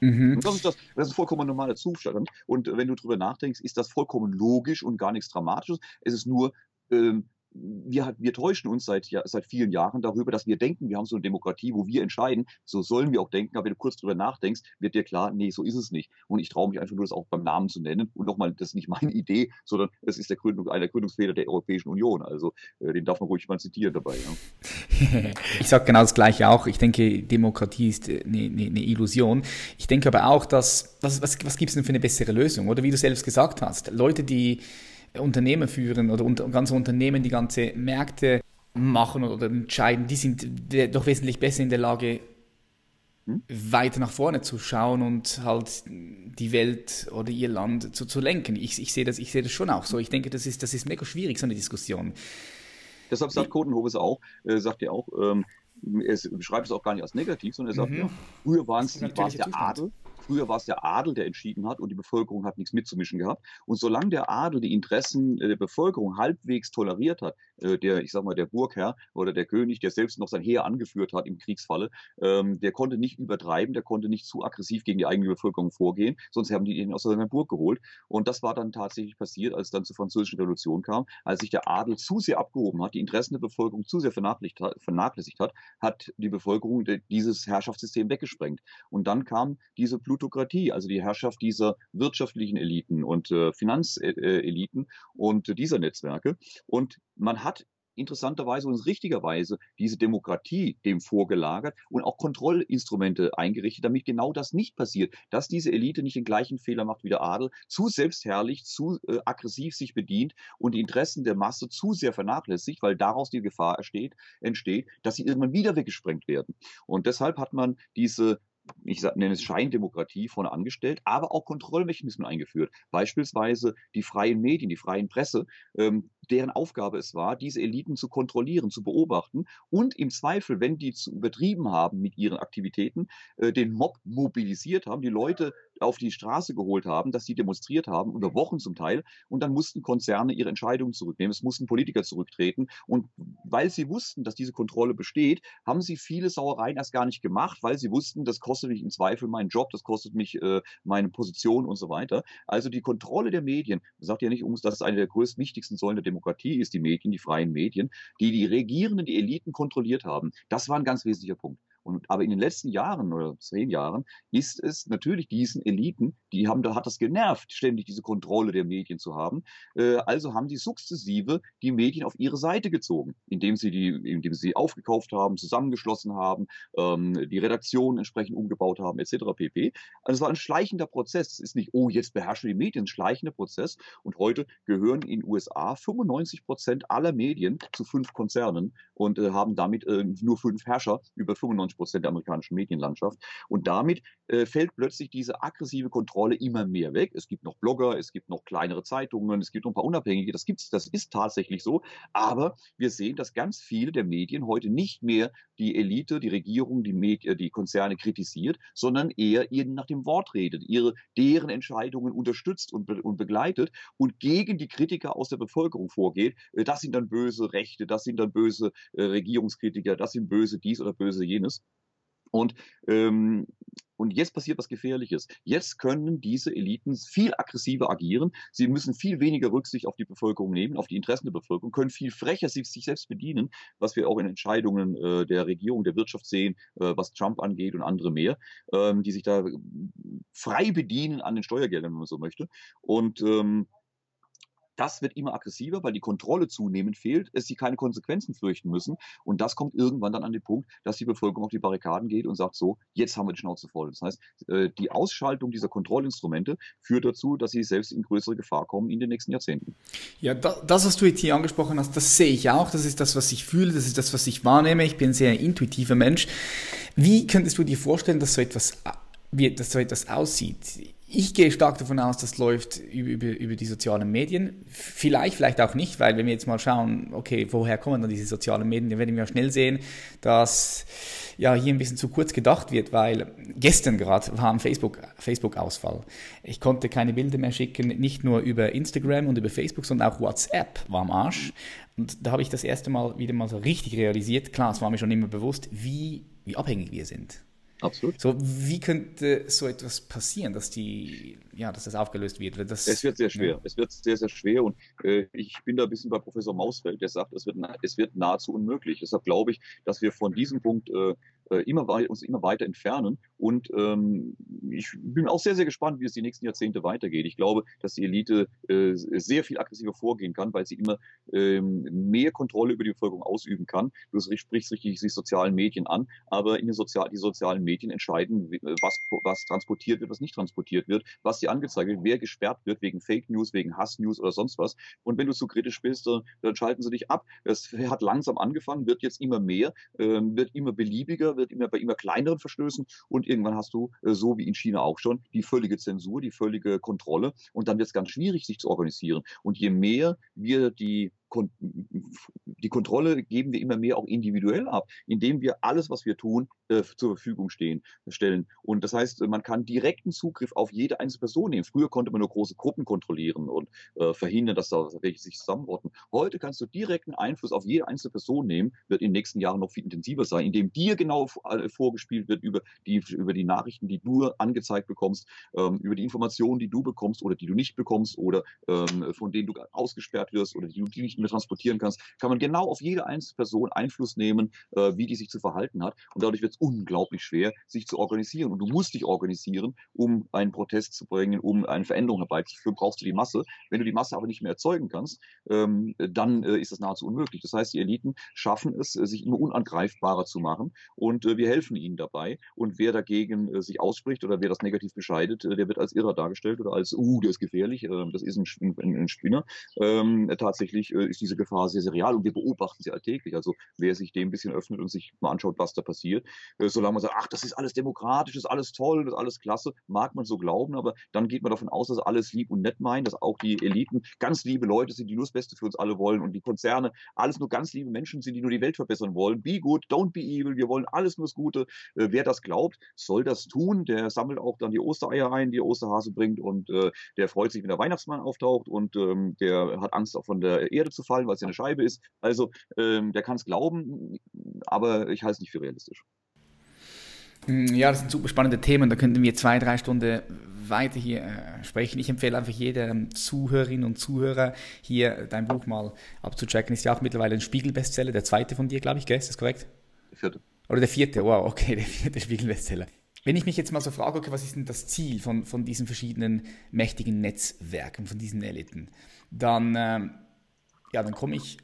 Mhm. das ist, das, das ist ein vollkommen normaler Zustand. Und wenn du darüber nachdenkst, ist das vollkommen logisch und gar nichts Dramatisches. Es ist nur ähm, wir, wir täuschen uns seit, ja, seit vielen Jahren darüber, dass wir denken, wir haben so eine Demokratie, wo wir entscheiden. So sollen wir auch denken. Aber wenn du kurz darüber nachdenkst, wird dir klar, nee, so ist es nicht. Und ich traue mich einfach nur, das auch beim Namen zu nennen. Und nochmal, das ist nicht meine Idee, sondern es ist der Gründung, einer Gründungsfehler der Europäischen Union. Also äh, den darf man ruhig mal zitieren dabei. Ja. ich sage genau das Gleiche auch. Ich denke, Demokratie ist eine, eine, eine Illusion. Ich denke aber auch, dass, was, was, was gibt es denn für eine bessere Lösung? Oder wie du selbst gesagt hast, Leute, die Unternehmen führen oder unter, ganze Unternehmen, die ganze Märkte machen oder entscheiden, die sind doch wesentlich besser in der Lage, hm? weiter nach vorne zu schauen und halt die Welt oder ihr Land zu, zu lenken. Ich, ich sehe das, ich das schon auch so. Ich denke, das ist, das ist mega schwierig, so eine Diskussion. Deshalb sagt Kotenhobes auch, äh, sagt er auch, ähm, er beschreibt es auch gar nicht als negativ, sondern er sagt, mhm. ja, früher waren es der Zustand. Adel, Früher war es der Adel, der entschieden hat und die Bevölkerung hat nichts mitzumischen gehabt. Und solange der Adel die Interessen äh, der Bevölkerung halbwegs toleriert hat, äh, der, ich sag mal, der Burgherr oder der König, der selbst noch sein Heer angeführt hat im Kriegsfalle, ähm, der konnte nicht übertreiben, der konnte nicht zu aggressiv gegen die eigene Bevölkerung vorgehen, sonst haben die ihn aus seiner Burg geholt. Und das war dann tatsächlich passiert, als es dann zur Französischen Revolution kam, als sich der Adel zu sehr abgehoben hat, die Interessen der Bevölkerung zu sehr vernachlässigt hat, hat, hat die Bevölkerung dieses Herrschaftssystem weggesprengt. Und dann kam diese Plutokratie, also die Herrschaft dieser wirtschaftlichen Eliten und äh, Finanzeliten und dieser Netzwerke. Und man hat interessanterweise und richtigerweise diese Demokratie dem vorgelagert und auch Kontrollinstrumente eingerichtet, damit genau das nicht passiert, dass diese Elite nicht den gleichen Fehler macht wie der Adel, zu selbstherrlich, zu äh, aggressiv sich bedient und die Interessen der Masse zu sehr vernachlässigt, weil daraus die Gefahr entsteht, entsteht dass sie irgendwann wieder weggesprengt werden. Und deshalb hat man diese ich nenne es Scheindemokratie vorne angestellt, aber auch Kontrollmechanismen eingeführt. Beispielsweise die freien Medien, die freien Presse, ähm, deren Aufgabe es war, diese Eliten zu kontrollieren, zu beobachten und im Zweifel, wenn die zu übertrieben haben mit ihren Aktivitäten, äh, den Mob mobilisiert haben, die Leute auf die Straße geholt haben, dass sie demonstriert haben, über Wochen zum Teil, und dann mussten Konzerne ihre Entscheidungen zurücknehmen, es mussten Politiker zurücktreten. Und weil sie wussten, dass diese Kontrolle besteht, haben sie viele Sauereien erst gar nicht gemacht, weil sie wussten, das kostet mich im Zweifel meinen Job, das kostet mich äh, meine Position und so weiter. Also die Kontrolle der Medien, sagt ja nicht, dass es eine der größten, wichtigsten Säulen der Demokratie ist, die Medien, die freien Medien, die die Regierenden, die Eliten kontrolliert haben. Das war ein ganz wesentlicher Punkt. Und, aber in den letzten Jahren oder zehn Jahren ist es natürlich diesen Eliten, die haben, da hat das genervt, ständig diese Kontrolle der Medien zu haben. Äh, also haben die sukzessive die Medien auf ihre Seite gezogen, indem sie die, indem sie aufgekauft haben, zusammengeschlossen haben, ähm, die Redaktion entsprechend umgebaut haben, etc. pp. Also es war ein schleichender Prozess. Es ist nicht, oh, jetzt beherrschen die Medien, ein schleichender Prozess. Und heute gehören in den USA 95 Prozent aller Medien zu fünf Konzernen und äh, haben damit äh, nur fünf Herrscher über 95 95 Prozent der amerikanischen Medienlandschaft. Und damit äh, fällt plötzlich diese aggressive Kontrolle immer mehr weg. Es gibt noch Blogger, es gibt noch kleinere Zeitungen, es gibt noch ein paar Unabhängige. Das gibt's, das ist tatsächlich so. Aber wir sehen, dass ganz viele der Medien heute nicht mehr die Elite, die Regierung, die, Medien, die Konzerne kritisiert, sondern eher ihnen nach dem Wort redet, ihre, deren Entscheidungen unterstützt und, be und begleitet und gegen die Kritiker aus der Bevölkerung vorgeht. Äh, das sind dann böse Rechte, das sind dann böse äh, Regierungskritiker, das sind böse dies oder böse jenes. Und, ähm, und jetzt passiert was Gefährliches. Jetzt können diese Eliten viel aggressiver agieren. Sie müssen viel weniger Rücksicht auf die Bevölkerung nehmen, auf die Interessen der Bevölkerung, können viel frecher sich, sich selbst bedienen, was wir auch in Entscheidungen äh, der Regierung, der Wirtschaft sehen, äh, was Trump angeht und andere mehr, ähm, die sich da frei bedienen an den Steuergeldern, wenn man so möchte. Und ähm, das wird immer aggressiver, weil die Kontrolle zunehmend fehlt, es sie keine Konsequenzen fürchten müssen. Und das kommt irgendwann dann an den Punkt, dass die Bevölkerung auf die Barrikaden geht und sagt so, jetzt haben wir die Schnauze voll. Das heißt, äh, die Ausschaltung dieser Kontrollinstrumente führt dazu, dass sie selbst in größere Gefahr kommen in den nächsten Jahrzehnten. Ja, das, was du jetzt hier angesprochen hast, das sehe ich auch. Das ist das, was ich fühle, das ist das, was ich wahrnehme. Ich bin ein sehr intuitiver Mensch. Wie könntest du dir vorstellen, dass so etwas, wie, dass so etwas aussieht? Ich gehe stark davon aus, das läuft über, über, über, die sozialen Medien. Vielleicht, vielleicht auch nicht, weil wenn wir jetzt mal schauen, okay, woher kommen dann diese sozialen Medien, dann werden wir schnell sehen, dass ja hier ein bisschen zu kurz gedacht wird, weil gestern gerade war ein Facebook, Facebook-Ausfall. Ich konnte keine Bilder mehr schicken, nicht nur über Instagram und über Facebook, sondern auch WhatsApp war am Arsch. Und da habe ich das erste Mal wieder mal so richtig realisiert. Klar, es war mir schon immer bewusst, wie, wie abhängig wir sind. Absolut. So, wie könnte so etwas passieren, dass die, ja, dass das aufgelöst wird? Das, es wird sehr schwer. Ja. Es wird sehr, sehr schwer. Und äh, ich bin da ein bisschen bei Professor Mausfeld, der sagt, es wird, es wird nahezu unmöglich. Deshalb glaube ich, dass wir von diesem Punkt äh, äh, immer uns immer weiter entfernen. Und ähm, ich bin auch sehr, sehr gespannt, wie es die nächsten Jahrzehnte weitergeht. Ich glaube, dass die Elite äh, sehr viel aggressiver vorgehen kann, weil sie immer ähm, mehr Kontrolle über die Bevölkerung ausüben kann. Du sprichst richtig die sozialen Medien an, aber in den Sozial die sozialen Medien entscheiden, was, was transportiert wird, was nicht transportiert wird, was dir angezeigt wird, wer gesperrt wird wegen Fake News, wegen Hass News oder sonst was. Und wenn du zu kritisch bist, dann schalten sie dich ab. Es hat langsam angefangen, wird jetzt immer mehr, äh, wird immer beliebiger, wird immer bei immer kleineren Verstößen und irgendwann hast du, äh, so wie in China auch schon, die völlige Zensur, die völlige Kontrolle und dann wird es ganz schwierig, sich zu organisieren. Und je mehr wir die die Kontrolle geben wir immer mehr auch individuell ab, indem wir alles, was wir tun, äh, zur Verfügung stehen, stellen. Und das heißt, man kann direkten Zugriff auf jede einzelne Person nehmen. Früher konnte man nur große Gruppen kontrollieren und äh, verhindern, dass da welche sich zusammenrotten. Heute kannst du direkten Einfluss auf jede einzelne Person nehmen, wird in den nächsten Jahren noch viel intensiver sein, indem dir genau vorgespielt wird über die, über die Nachrichten, die du angezeigt bekommst, ähm, über die Informationen, die du bekommst oder die du nicht bekommst oder ähm, von denen du ausgesperrt wirst oder die du nicht mehr transportieren kannst, kann man genau auf jede einzelne Person Einfluss nehmen, äh, wie die sich zu verhalten hat. Und dadurch wird es unglaublich schwer, sich zu organisieren. Und du musst dich organisieren, um einen Protest zu bringen, um eine Veränderung herbeizuführen, brauchst du die Masse. Wenn du die Masse aber nicht mehr erzeugen kannst, ähm, dann äh, ist das nahezu unmöglich. Das heißt, die Eliten schaffen es, äh, sich immer unangreifbarer zu machen und äh, wir helfen ihnen dabei. Und wer dagegen äh, sich ausspricht oder wer das negativ bescheidet, äh, der wird als Irrer dargestellt oder als, uh, der ist gefährlich, äh, das ist ein, ein, ein Spinner. Ähm, tatsächlich ist diese Gefahr sehr, sehr real und wir beobachten sie alltäglich. Also wer sich dem ein bisschen öffnet und sich mal anschaut, was da passiert, äh, solange man sagt, ach, das ist alles demokratisch, das ist alles toll, das ist alles klasse, mag man so glauben, aber dann geht man davon aus, dass alles lieb und nett meint, dass auch die Eliten ganz liebe Leute sind, die nur das Beste für uns alle wollen und die Konzerne alles nur ganz liebe Menschen sind, die nur die Welt verbessern wollen. Be good, don't be evil, wir wollen alles nur das Gute. Äh, wer das glaubt, soll das tun. Der sammelt auch dann die Ostereier ein, die Osterhase bringt und äh, der freut sich, wenn der Weihnachtsmann auftaucht und ähm, der hat Angst, auch von der Erde zu fallen, weil es ja eine Scheibe ist. Also ähm, der kann es glauben, aber ich halte es nicht für realistisch. Hm, ja, das sind super spannende Themen. Da könnten wir zwei, drei Stunden weiter hier äh, sprechen. Ich empfehle einfach jedem Zuhörerin und Zuhörer hier dein Buch mal abzuchecken. Ist ja auch mittlerweile ein Spiegel-Bestseller, der zweite von dir, glaube ich, gell? Ist das korrekt? Der vierte. Oder der vierte, wow, okay, der vierte Spiegel-Bestseller. Wenn ich mich jetzt mal so frage, okay, was ist denn das Ziel von, von diesen verschiedenen mächtigen Netzwerken, von diesen Eliten, dann, ähm, ja, dann komme ich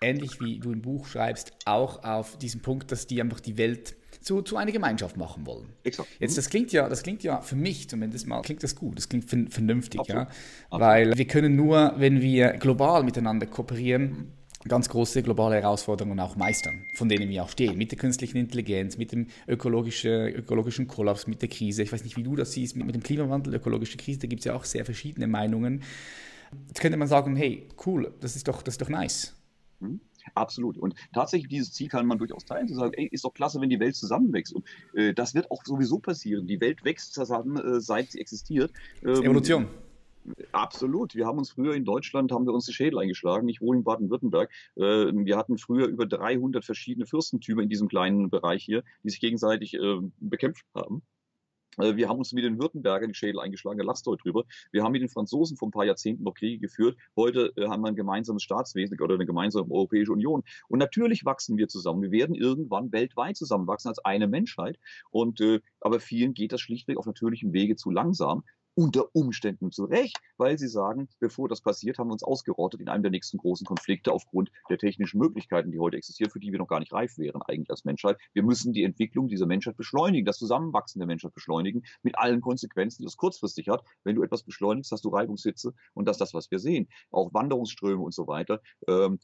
ähnlich wie du im Buch schreibst, auch auf diesen Punkt, dass die einfach die Welt zu, zu einer Gemeinschaft machen wollen. Exakt. Jetzt, das klingt ja, das klingt ja für mich zumindest mal, klingt das gut, das klingt vernünftig, Absolut. ja. Absolut. Weil wir können nur, wenn wir global miteinander kooperieren, ganz große globale Herausforderungen auch meistern, von denen wir auch stehen, mit der künstlichen Intelligenz, mit dem ökologischen, ökologischen Kollaps, mit der Krise. Ich weiß nicht, wie du das siehst, mit, mit dem Klimawandel, ökologische Krise, da gibt es ja auch sehr verschiedene Meinungen. Jetzt könnte man sagen, hey, cool, das ist doch, das ist doch nice. Mhm. Absolut. Und tatsächlich dieses Ziel kann man durchaus teilen, zu sagen, ey, ist doch klasse, wenn die Welt zusammenwächst. Und äh, das wird auch sowieso passieren. Die Welt wächst zusammen, äh, seit sie existiert. Ähm, Evolution. Absolut. Wir haben uns früher in Deutschland, haben wir uns die Schädel eingeschlagen. Ich wohne in Baden-Württemberg. Äh, wir hatten früher über 300 verschiedene Fürstentümer in diesem kleinen Bereich hier, die sich gegenseitig äh, bekämpft haben. Äh, wir haben uns mit den Württembergern die Schädel eingeschlagen, da lasst heute drüber. Wir haben mit den Franzosen vor ein paar Jahrzehnten noch Kriege geführt. Heute haben wir ein gemeinsames Staatswesen oder eine gemeinsame Europäische Union. Und natürlich wachsen wir zusammen. Wir werden irgendwann weltweit zusammenwachsen als eine Menschheit. Und, äh, aber vielen geht das schlichtweg auf natürlichem Wege zu langsam unter Umständen zu Recht, weil sie sagen, bevor das passiert, haben wir uns ausgerottet in einem der nächsten großen Konflikte aufgrund der technischen Möglichkeiten, die heute existieren, für die wir noch gar nicht reif wären eigentlich als Menschheit. Wir müssen die Entwicklung dieser Menschheit beschleunigen, das Zusammenwachsen der Menschheit beschleunigen, mit allen Konsequenzen, die das kurzfristig hat. Wenn du etwas beschleunigst, hast du Reibungshitze und das ist das, was wir sehen. Auch Wanderungsströme und so weiter. Ähm,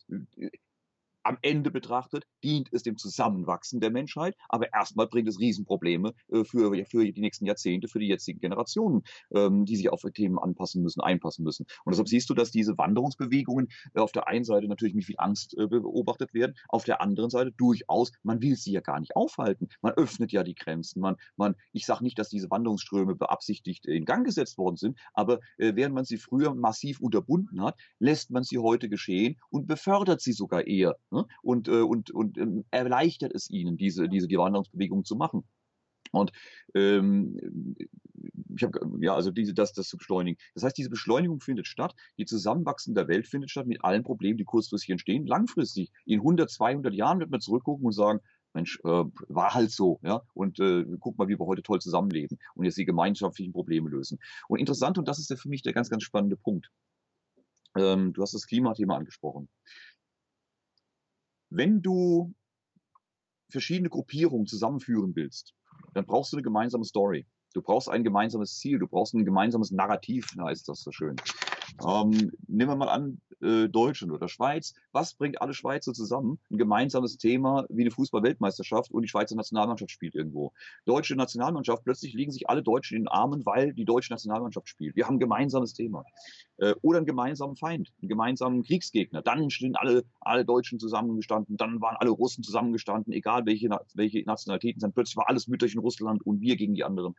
am Ende betrachtet dient es dem Zusammenwachsen der Menschheit, aber erstmal bringt es Riesenprobleme äh, für, für die nächsten Jahrzehnte, für die jetzigen Generationen, ähm, die sich auf Themen anpassen müssen, einpassen müssen. Und deshalb siehst du, dass diese Wanderungsbewegungen äh, auf der einen Seite natürlich mit viel Angst äh, beobachtet werden, auf der anderen Seite durchaus, man will sie ja gar nicht aufhalten. Man öffnet ja die Grenzen. Man, man, ich sage nicht, dass diese Wanderungsströme beabsichtigt in Gang gesetzt worden sind, aber während man sie früher massiv unterbunden hat, lässt man sie heute geschehen und befördert sie sogar eher ne? und, äh, und, und ähm, erleichtert es ihnen, diese, diese die Wanderungsbewegung zu machen. Und ähm, ich habe ja also diese das das zu beschleunigen. Das heißt, diese Beschleunigung findet statt, die Zusammenwachsen der Welt findet statt mit allen Problemen, die kurzfristig entstehen. Langfristig in 100, 200 Jahren wird man zurückgucken und sagen, Mensch, äh, war halt so, ja. Und äh, guck mal, wie wir heute toll zusammenleben und jetzt die gemeinschaftlichen Probleme lösen. Und interessant und das ist ja für mich der ganz ganz spannende Punkt. Ähm, du hast das Klimathema angesprochen. Wenn du verschiedene Gruppierungen zusammenführen willst, dann brauchst du eine gemeinsame Story. Du brauchst ein gemeinsames Ziel, du brauchst ein gemeinsames Narrativ, heißt das so schön. Ähm, nehmen wir mal an, äh, Deutschland oder Schweiz. Was bringt alle Schweizer zusammen? Ein gemeinsames Thema wie eine Fußball-Weltmeisterschaft und die Schweizer Nationalmannschaft spielt irgendwo. Deutsche Nationalmannschaft, plötzlich liegen sich alle Deutschen in den Armen, weil die deutsche Nationalmannschaft spielt. Wir haben ein gemeinsames Thema. Äh, oder einen gemeinsamen Feind, einen gemeinsamen Kriegsgegner. Dann sind alle, alle Deutschen zusammengestanden, dann waren alle Russen zusammengestanden, egal welche, welche Nationalitäten sind. Plötzlich war alles Mütterchen Russland und wir gegen die anderen.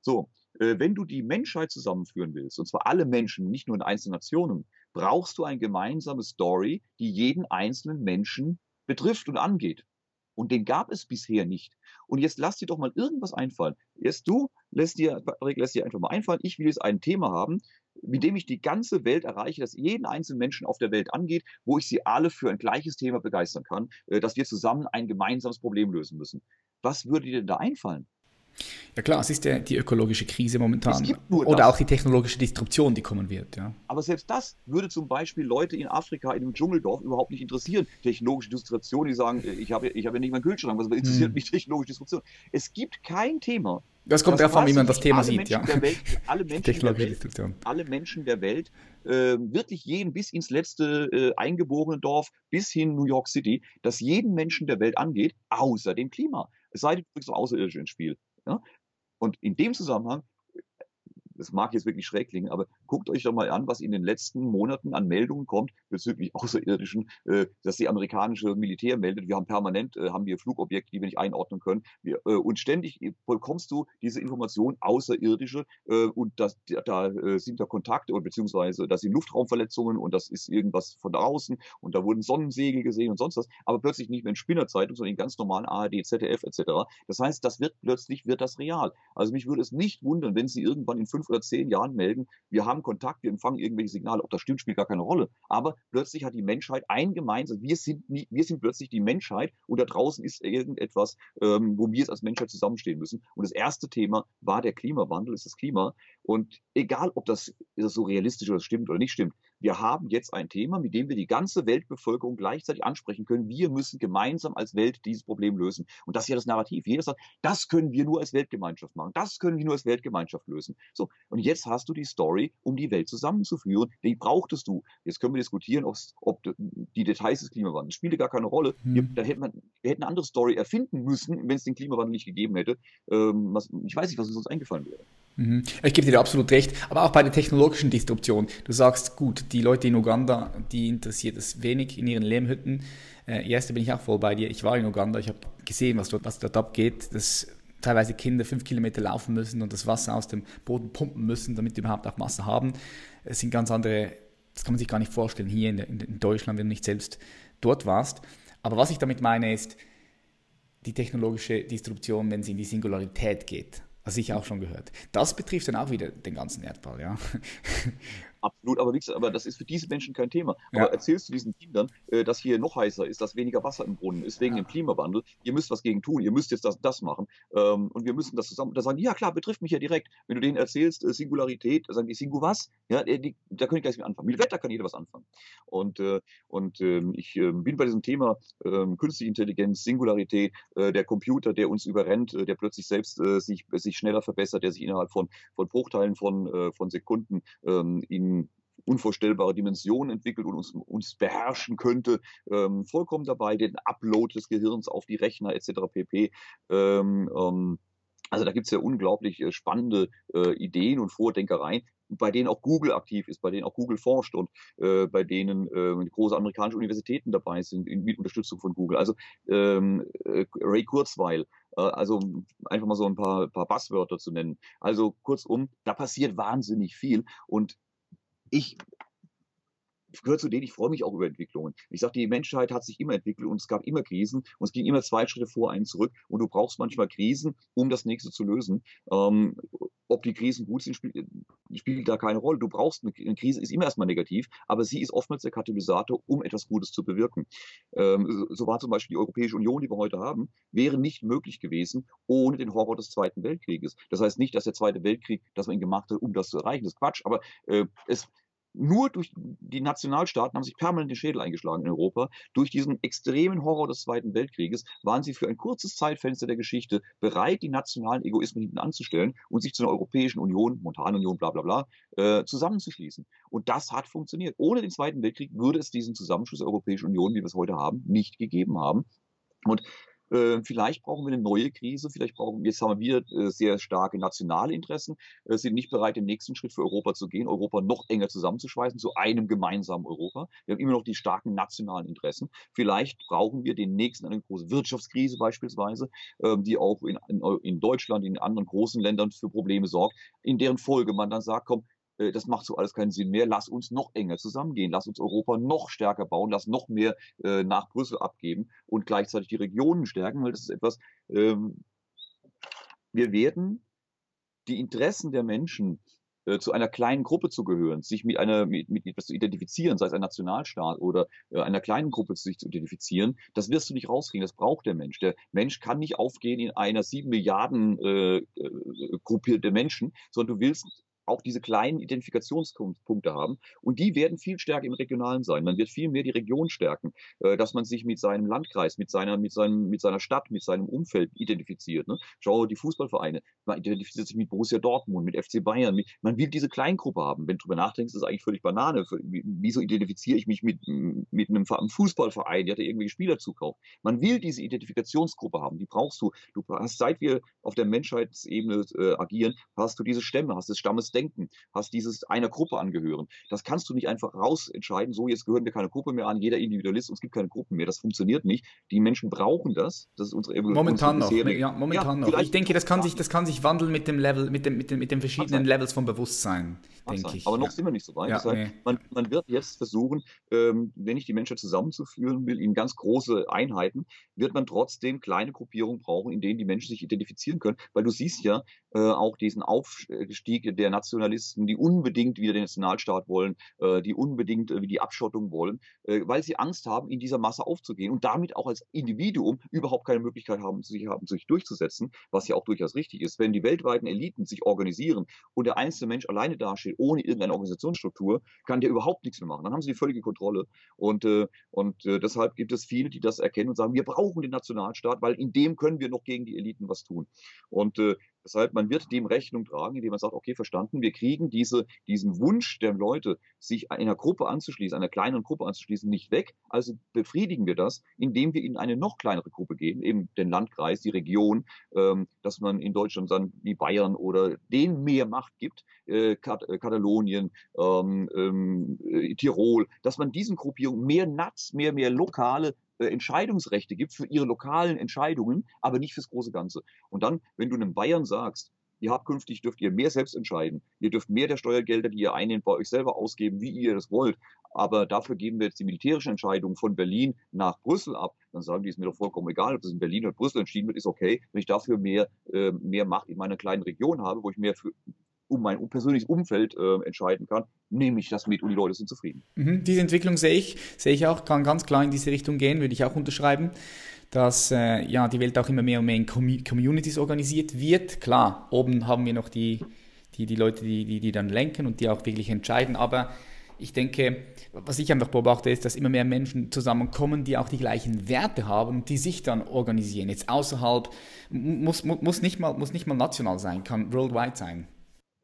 So, wenn du die Menschheit zusammenführen willst, und zwar alle Menschen, nicht nur in einzelnen Nationen, brauchst du eine gemeinsame Story, die jeden einzelnen Menschen betrifft und angeht. Und den gab es bisher nicht. Und jetzt lass dir doch mal irgendwas einfallen. Erst du lässt dir, Patrick, lässt dir einfach mal einfallen, ich will jetzt ein Thema haben, mit dem ich die ganze Welt erreiche, das jeden einzelnen Menschen auf der Welt angeht, wo ich sie alle für ein gleiches Thema begeistern kann, äh, dass wir zusammen ein gemeinsames Problem lösen müssen. Was würde dir denn da einfallen? Ja klar, es ist ja die ökologische Krise momentan. Oder das. auch die technologische Disruption, die kommen wird. Ja. Aber selbst das würde zum Beispiel Leute in Afrika, in einem Dschungeldorf überhaupt nicht interessieren. Technologische Disruption, die sagen, ich habe ich hab ja nicht meinen Kühlschrank, was interessiert hm. mich technologische Disruption? Es gibt kein Thema. Das kommt davon, wie man das Thema sieht. Ja. Welt, alle, Menschen der Welt, alle Menschen der Welt, äh, wirklich jeden bis ins letzte äh, eingeborene Dorf, bis hin New York City, das jeden Menschen der Welt angeht, außer dem Klima. Es sei denn, du bringst Außerirdische ins Spiel. Ja? Und in dem Zusammenhang das mag jetzt wirklich schräg klingen, aber guckt euch doch mal an, was in den letzten Monaten an Meldungen kommt bezüglich Außerirdischen, äh, dass die amerikanische Militär meldet. Wir haben permanent, äh, haben wir Flugobjekte, die wir nicht einordnen können. Wir, äh, und ständig bekommst du diese Information Außerirdische äh, und das, da äh, sind da Kontakte und beziehungsweise das sind Luftraumverletzungen und das ist irgendwas von draußen und da wurden Sonnensegel gesehen und sonst was, aber plötzlich nicht mehr in Spinnerzeitung, sondern in ganz normalen ARD, ZDF etc. Das heißt, das wird plötzlich wird das real. Also mich würde es nicht wundern, wenn sie irgendwann in fünf oder zehn Jahren melden, wir haben Kontakt, wir empfangen irgendwelche Signale. Ob das stimmt, spielt gar keine Rolle. Aber plötzlich hat die Menschheit ein gemeinsames, wir sind, nie, wir sind plötzlich die Menschheit und da draußen ist irgendetwas, ähm, wo wir es als Menschheit zusammenstehen müssen. Und das erste Thema war der Klimawandel, ist das Klima. Und egal, ob das, das so realistisch oder stimmt oder nicht stimmt, wir haben jetzt ein Thema, mit dem wir die ganze Weltbevölkerung gleichzeitig ansprechen können. Wir müssen gemeinsam als Welt dieses Problem lösen. Und das ist ja das Narrativ. Jeder sagt, das können wir nur als Weltgemeinschaft machen. Das können wir nur als Weltgemeinschaft lösen. So. Und jetzt hast du die Story, um die Welt zusammenzuführen. Die brauchtest du. Jetzt können wir diskutieren, ob die Details des Klimawandels spielen gar keine Rolle. Hm. Wir, da hätte man, wir hätten eine andere Story erfinden müssen, wenn es den Klimawandel nicht gegeben hätte. Ähm, was, ich weiß nicht, was uns sonst eingefallen wäre. Mhm. Ich gebe dir absolut recht, aber auch bei der technologischen Disruption. Du sagst, gut, die Leute in Uganda, die interessiert es wenig in ihren Lehmhütten. Äh, erste bin ich auch voll bei dir. Ich war in Uganda, ich habe gesehen, was dort, was dort abgeht, dass teilweise Kinder fünf Kilometer laufen müssen und das Wasser aus dem Boden pumpen müssen, damit sie überhaupt auch Wasser haben. Es sind ganz andere, das kann man sich gar nicht vorstellen hier in, in Deutschland, wenn du nicht selbst dort warst. Aber was ich damit meine ist, die technologische Disruption, wenn sie in die Singularität geht. Was ich auch schon gehört. Das betrifft dann auch wieder den ganzen Erdball, ja. Absolut, aber, gesagt, aber das ist für diese Menschen kein Thema. Aber ja. erzählst du diesen Kindern, äh, dass hier noch heißer ist, dass weniger Wasser im Brunnen ist wegen ja. dem Klimawandel, ihr müsst was gegen tun, ihr müsst jetzt das und das machen ähm, und wir müssen das zusammen. Da sagen die, ja klar, betrifft mich ja direkt. Wenn du denen erzählst, äh, Singularität, sagen die, Singu was? Ja, die, da können ich gleich mit anfangen. Mit Wetter kann jeder was anfangen. Und, äh, und ähm, ich ähm, bin bei diesem Thema künstliche Intelligenz, Singularität, der Computer, der uns überrennt, der plötzlich selbst sich, sich schneller verbessert, der sich innerhalb von, von Bruchteilen von, von Sekunden in unvorstellbare Dimensionen entwickelt und uns, uns beherrschen könnte, ähm, vollkommen dabei, den Upload des Gehirns auf die Rechner etc. pp. Ähm, ähm, also da gibt es ja unglaublich äh, spannende äh, Ideen und Vordenkereien, bei denen auch Google aktiv ist, bei denen auch Google forscht und äh, bei denen äh, große amerikanische Universitäten dabei sind in, mit Unterstützung von Google. Also ähm, äh, Ray Kurzweil, äh, also einfach mal so ein paar, paar Buzzwörter zu nennen. Also kurzum, da passiert wahnsinnig viel und ich gehöre zu denen, ich freue mich auch über Entwicklungen. Ich sage, die Menschheit hat sich immer entwickelt und es gab immer Krisen und es ging immer zwei Schritte vor, einen zurück und du brauchst manchmal Krisen, um das nächste zu lösen. Ähm, ob die Krisen gut sind, spielt, spielt da keine Rolle. Du brauchst eine, eine, Krise, ist immer erstmal negativ, aber sie ist oftmals der Katalysator, um etwas Gutes zu bewirken. Ähm, so war zum Beispiel die Europäische Union, die wir heute haben, wäre nicht möglich gewesen ohne den Horror des Zweiten Weltkrieges. Das heißt nicht, dass der Zweite Weltkrieg, dass man ihn gemacht hat, um das zu erreichen. Das ist Quatsch, aber äh, es nur durch die Nationalstaaten haben sich permanent den Schädel eingeschlagen in Europa. Durch diesen extremen Horror des Zweiten Weltkrieges waren sie für ein kurzes Zeitfenster der Geschichte bereit, die nationalen Egoismen hinten anzustellen und sich zu einer Europäischen Union, Montanunion, bla bla bla, äh, zusammenzuschließen. Und das hat funktioniert. Ohne den Zweiten Weltkrieg würde es diesen Zusammenschluss der Europäischen Union, wie wir es heute haben, nicht gegeben haben. Und vielleicht brauchen wir eine neue Krise, vielleicht brauchen wir, jetzt haben wir wieder äh, sehr starke nationale Interessen, äh, sind nicht bereit, den nächsten Schritt für Europa zu gehen, Europa noch enger zusammenzuschweißen zu einem gemeinsamen Europa. Wir haben immer noch die starken nationalen Interessen. Vielleicht brauchen wir den nächsten eine große Wirtschaftskrise beispielsweise, ähm, die auch in, in, in Deutschland, in anderen großen Ländern für Probleme sorgt, in deren Folge man dann sagt, komm, äh, das macht so alles keinen Sinn mehr. Lass uns noch enger zusammengehen. Lass uns Europa noch stärker bauen. Lass noch mehr äh, nach Brüssel abgeben und gleichzeitig die Regionen stärken, weil das ist etwas, ähm, wir werden die Interessen der Menschen äh, zu einer kleinen Gruppe zu gehören, sich mit einer mit, mit etwas zu identifizieren, sei es ein Nationalstaat oder äh, einer kleinen Gruppe sich zu identifizieren, das wirst du nicht rauskriegen. Das braucht der Mensch. Der Mensch kann nicht aufgehen in einer sieben Milliarden äh, äh, Gruppe der Menschen, sondern du willst auch diese kleinen Identifikationspunkte haben. Und die werden viel stärker im Regionalen sein. Man wird viel mehr die Region stärken, äh, dass man sich mit seinem Landkreis, mit seiner, mit seinem, mit seiner Stadt, mit seinem Umfeld identifiziert. Ne? Schau die Fußballvereine. Man identifiziert sich mit Borussia Dortmund, mit FC Bayern. Mit, man will diese Kleingruppe haben. Wenn du drüber nachdenkst, ist das eigentlich völlig Banane. Wieso identifiziere ich mich mit, mit einem Fußballverein, der hat irgendwelche Spieler zukauft? Man will diese Identifikationsgruppe haben. Die brauchst du. Du hast, seit wir auf der Menschheitsebene äh, agieren, hast du diese Stämme, hast das Stammesdenken Denken, hast dieses einer Gruppe angehören. Das kannst du nicht einfach rausentscheiden, so jetzt gehören wir keine Gruppe mehr an, jeder Individualist, und es gibt keine Gruppen mehr. Das funktioniert nicht. Die Menschen brauchen das. Das ist unsere Evolution. Momentan noch. Ja, momentan ja, noch. Ich denke, das kann sich, das kann sich wandeln mit dem Level, mit dem, mit dem, mit den verschiedenen Levels vom Bewusstsein, denke ich. Aber noch ja. sind wir nicht so weit. Ja, das heißt, nee. man, man wird jetzt versuchen, ähm, wenn ich die Menschheit zusammenzuführen will in ganz große Einheiten, wird man trotzdem kleine Gruppierungen brauchen, in denen die Menschen sich identifizieren können. Weil du siehst ja, äh, auch diesen Aufstieg der Nationalisten, die unbedingt wieder den Nationalstaat wollen, äh, die unbedingt äh, die Abschottung wollen, äh, weil sie Angst haben, in dieser Masse aufzugehen und damit auch als Individuum überhaupt keine Möglichkeit haben, sich, haben, sich durchzusetzen, was ja auch durchaus richtig ist. Wenn die weltweiten Eliten sich organisieren und der einzelne Mensch alleine dasteht, ohne irgendeine Organisationsstruktur, kann der überhaupt nichts mehr machen. Dann haben sie die völlige Kontrolle. Und, äh, und äh, deshalb gibt es viele, die das erkennen und sagen, wir brauchen den Nationalstaat, weil in dem können wir noch gegen die Eliten was tun. Und äh, Deshalb, man wird dem Rechnung tragen, indem man sagt, okay, verstanden, wir kriegen diese, diesen Wunsch der Leute, sich einer Gruppe anzuschließen, einer kleineren Gruppe anzuschließen, nicht weg. Also befriedigen wir das, indem wir in eine noch kleinere Gruppe gehen, eben den Landkreis, die Region, ähm, dass man in Deutschland dann wie Bayern oder denen mehr Macht gibt, äh, Kat äh, Katalonien, ähm, ähm, äh, Tirol, dass man diesen Gruppierungen mehr Nats, mehr, mehr lokale Entscheidungsrechte gibt für ihre lokalen Entscheidungen, aber nicht fürs große Ganze. Und dann, wenn du einem Bayern sagst, ihr habt künftig, dürft ihr mehr selbst entscheiden, ihr dürft mehr der Steuergelder, die ihr einnehmt, bei euch selber ausgeben, wie ihr das wollt, aber dafür geben wir jetzt die militärische Entscheidung von Berlin nach Brüssel ab, dann sagen die, ist mir doch vollkommen egal, ob das in Berlin oder Brüssel entschieden wird, ist okay, wenn ich dafür mehr, äh, mehr Macht in meiner kleinen Region habe, wo ich mehr für, um mein persönliches Umfeld äh, entscheiden kann, nehme ich das mit und die Leute sind zufrieden. Mhm, diese Entwicklung sehe ich, sehe ich auch, kann ganz klar in diese Richtung gehen, würde ich auch unterschreiben, dass äh, ja, die Welt auch immer mehr und mehr in Communities organisiert wird. Klar, oben haben wir noch die, die, die Leute, die, die, die dann lenken und die auch wirklich entscheiden, aber ich denke, was ich einfach beobachte, ist, dass immer mehr Menschen zusammenkommen, die auch die gleichen Werte haben und die sich dann organisieren. Jetzt außerhalb, muss, muss, nicht, mal, muss nicht mal national sein, kann worldwide sein.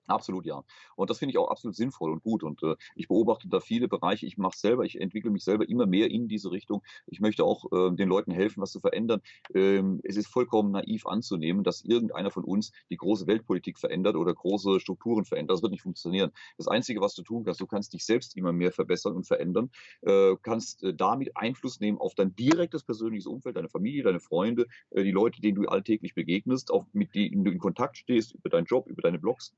Absolut, ja. Und das finde ich auch absolut sinnvoll und gut. Und äh, ich beobachte da viele Bereiche. Ich mache selber, ich entwickle mich selber immer mehr in diese Richtung. Ich möchte auch äh, den Leuten helfen, was zu verändern. Ähm, es ist vollkommen naiv anzunehmen, dass irgendeiner von uns die große Weltpolitik verändert oder große Strukturen verändert. Das wird nicht funktionieren. Das Einzige, was du tun kannst, du kannst dich selbst immer mehr verbessern und verändern, äh, kannst äh, damit Einfluss nehmen auf dein direktes persönliches Umfeld, deine Familie, deine Freunde, äh, die Leute, denen du alltäglich begegnest, auch mit denen du in Kontakt stehst, über deinen Job, über deine Blogs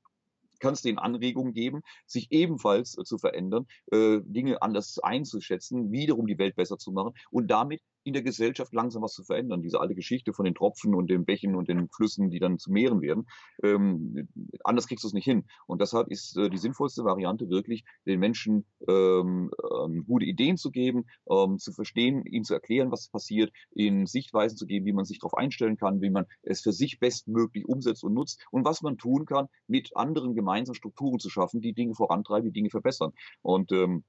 kannst denen Anregungen geben, sich ebenfalls äh, zu verändern, äh, Dinge anders einzuschätzen, wiederum die Welt besser zu machen und damit in der Gesellschaft langsam was zu verändern. Diese alte Geschichte von den Tropfen und den Bächen und den Flüssen, die dann zu Meeren werden. Ähm, anders kriegst du es nicht hin. Und deshalb ist äh, die sinnvollste Variante wirklich, den Menschen ähm, ähm, gute Ideen zu geben, ähm, zu verstehen, ihnen zu erklären, was passiert, ihnen Sichtweisen zu geben, wie man sich darauf einstellen kann, wie man es für sich bestmöglich umsetzt und nutzt und was man tun kann, mit anderen gemeinsam Strukturen zu schaffen, die Dinge vorantreiben, die Dinge verbessern. Und ähm,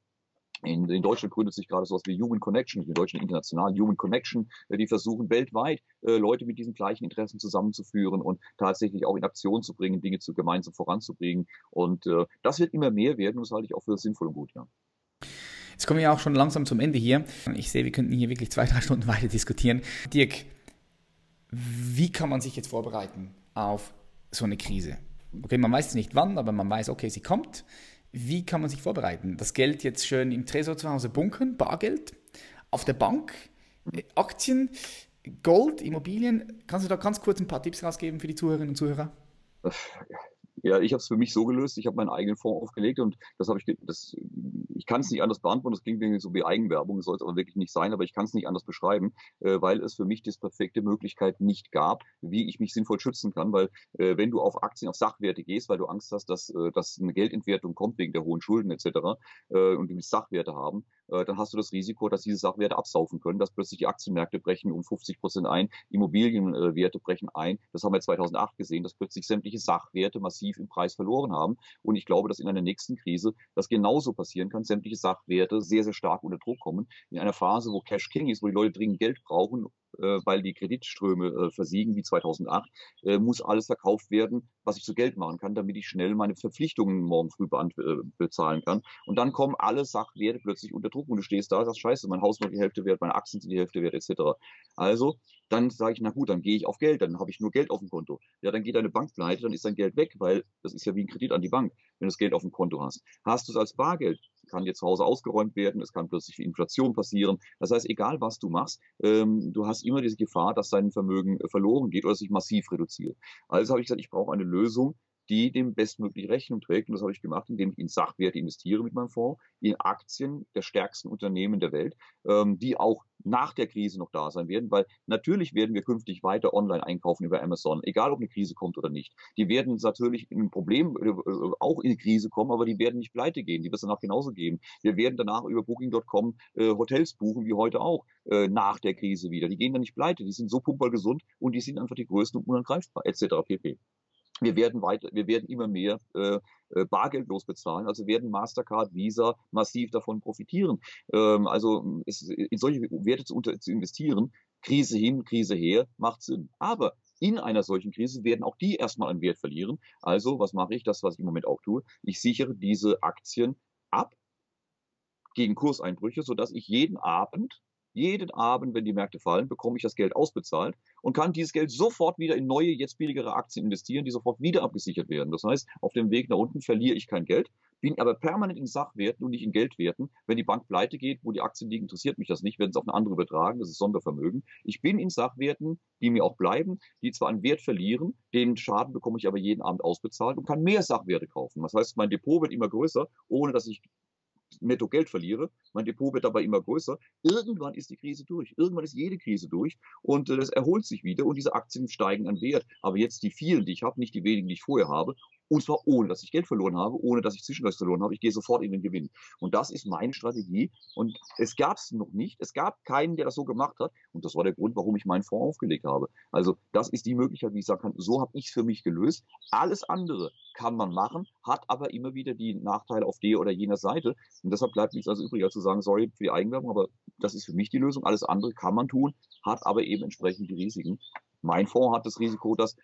in, in, Deutschland gründet sich gerade sowas wie Human Connection, die deutschen internationalen Human Connection, äh, die versuchen weltweit äh, Leute mit diesen gleichen Interessen zusammenzuführen und tatsächlich auch in Aktion zu bringen, Dinge zu gemeinsam voranzubringen. Und äh, das wird immer mehr werden und das halte ich auch für sinnvoll und gut, ja. Jetzt kommen wir auch schon langsam zum Ende hier. Ich sehe, wir könnten hier wirklich zwei, drei Stunden weiter diskutieren. Dirk, wie kann man sich jetzt vorbereiten auf so eine Krise? Okay, man weiß nicht wann, aber man weiß, okay, sie kommt wie kann man sich vorbereiten? Das Geld jetzt schön im Tresor zu Hause bunkern, Bargeld, auf der Bank, äh, Aktien, Gold, Immobilien. Kannst du da ganz kurz ein paar Tipps rausgeben für die Zuhörerinnen und Zuhörer? Ja, ich habe es für mich so gelöst, ich habe meinen eigenen Fonds aufgelegt und das habe ich, das, ich kann es nicht anders beantworten, das klingt irgendwie so wie Eigenwerbung, soll es aber wirklich nicht sein, aber ich kann es nicht anders beschreiben, äh, weil es für mich die perfekte Möglichkeit nicht gab, wie ich mich sinnvoll schützen kann, weil äh, wenn du auf Aktien, auf Sachwerte gehst, weil du Angst hast, dass, äh, dass eine Geldentwertung kommt wegen der hohen Schulden etc. Äh, und du willst Sachwerte haben, dann hast du das Risiko, dass diese Sachwerte absaufen können, dass plötzlich die Aktienmärkte brechen um 50 Prozent ein, Immobilienwerte brechen ein. Das haben wir 2008 gesehen, dass plötzlich sämtliche Sachwerte massiv im Preis verloren haben. Und ich glaube, dass in einer nächsten Krise das genauso passieren kann, sämtliche Sachwerte sehr, sehr stark unter Druck kommen. In einer Phase, wo Cash King ist, wo die Leute dringend Geld brauchen, äh, weil die Kreditströme äh, versiegen wie 2008, muss alles verkauft werden, was ich zu Geld machen kann, damit ich schnell meine Verpflichtungen morgen früh bezahlen kann. Und dann kommen alle Sachwerte plötzlich unter Druck. Druck und du stehst da, sagst, scheiße, mein Haus nur die Hälfte wert, meine Aktien sind die Hälfte wert, etc. Also, dann sage ich, na gut, dann gehe ich auf Geld, dann habe ich nur Geld auf dem Konto. Ja, dann geht deine Bank pleite, dann ist dein Geld weg, weil das ist ja wie ein Kredit an die Bank, wenn du das Geld auf dem Konto hast. Hast du es als Bargeld, kann dir zu Hause ausgeräumt werden, es kann plötzlich Inflation passieren. Das heißt, egal was du machst, ähm, du hast immer diese Gefahr, dass dein Vermögen äh, verloren geht oder sich massiv reduziert. Also habe ich gesagt, ich brauche eine Lösung, die dem bestmöglich Rechnung trägt. Und das habe ich gemacht, indem ich in Sachwerte investiere mit meinem Fonds, in Aktien der stärksten Unternehmen der Welt, ähm, die auch nach der Krise noch da sein werden, weil natürlich werden wir künftig weiter online einkaufen über Amazon, egal ob eine Krise kommt oder nicht. Die werden natürlich in ein Problem äh, auch in eine Krise kommen, aber die werden nicht pleite gehen. Die wird es danach genauso geben. Wir werden danach über Booking.com äh, Hotels buchen, wie heute auch, äh, nach der Krise wieder. Die gehen dann nicht pleite. Die sind so pumpergesund und die sind einfach die größten und unangreifbar, etc. pp. Wir werden weiter, wir werden immer mehr äh, äh, bargeldlos bezahlen, also werden Mastercard, Visa massiv davon profitieren. Ähm, also es, in solche Werte zu, unter, zu investieren, Krise hin, Krise her, macht Sinn. Aber in einer solchen Krise werden auch die erstmal an Wert verlieren. Also, was mache ich? Das, was ich im Moment auch tue. Ich sichere diese Aktien ab gegen Kurseinbrüche, sodass ich jeden Abend jeden Abend, wenn die Märkte fallen, bekomme ich das Geld ausbezahlt und kann dieses Geld sofort wieder in neue, jetzt billigere Aktien investieren, die sofort wieder abgesichert werden. Das heißt, auf dem Weg nach unten verliere ich kein Geld, bin aber permanent in Sachwerten und nicht in Geldwerten. Wenn die Bank pleite geht, wo die Aktien liegen, interessiert mich das nicht, werden es auf eine andere übertragen, das ist Sondervermögen. Ich bin in Sachwerten, die mir auch bleiben, die zwar an Wert verlieren, den Schaden bekomme ich aber jeden Abend ausbezahlt und kann mehr Sachwerte kaufen. Das heißt, mein Depot wird immer größer, ohne dass ich netto Geld verliere. Mein Depot wird dabei immer größer. Irgendwann ist die Krise durch. Irgendwann ist jede Krise durch und äh, das erholt sich wieder und diese Aktien steigen an Wert. Aber jetzt die vielen, die ich habe, nicht die wenigen, die ich vorher habe. Und zwar ohne, dass ich Geld verloren habe, ohne dass ich zwischendurch verloren habe. Ich gehe sofort in den Gewinn. Und das ist meine Strategie. Und es gab es noch nicht. Es gab keinen, der das so gemacht hat. Und das war der Grund, warum ich meinen Fonds aufgelegt habe. Also das ist die Möglichkeit, wie ich sagen kann, so habe ich es für mich gelöst. Alles andere kann man machen, hat aber immer wieder die Nachteile auf der oder jener Seite. Und deshalb bleibt nichts also übrig, als zu sagen, sorry für die Eigenwerbung, aber das ist für mich die Lösung. Alles andere kann man tun, hat aber eben entsprechend die Risiken. Mein Fonds hat das Risiko, dass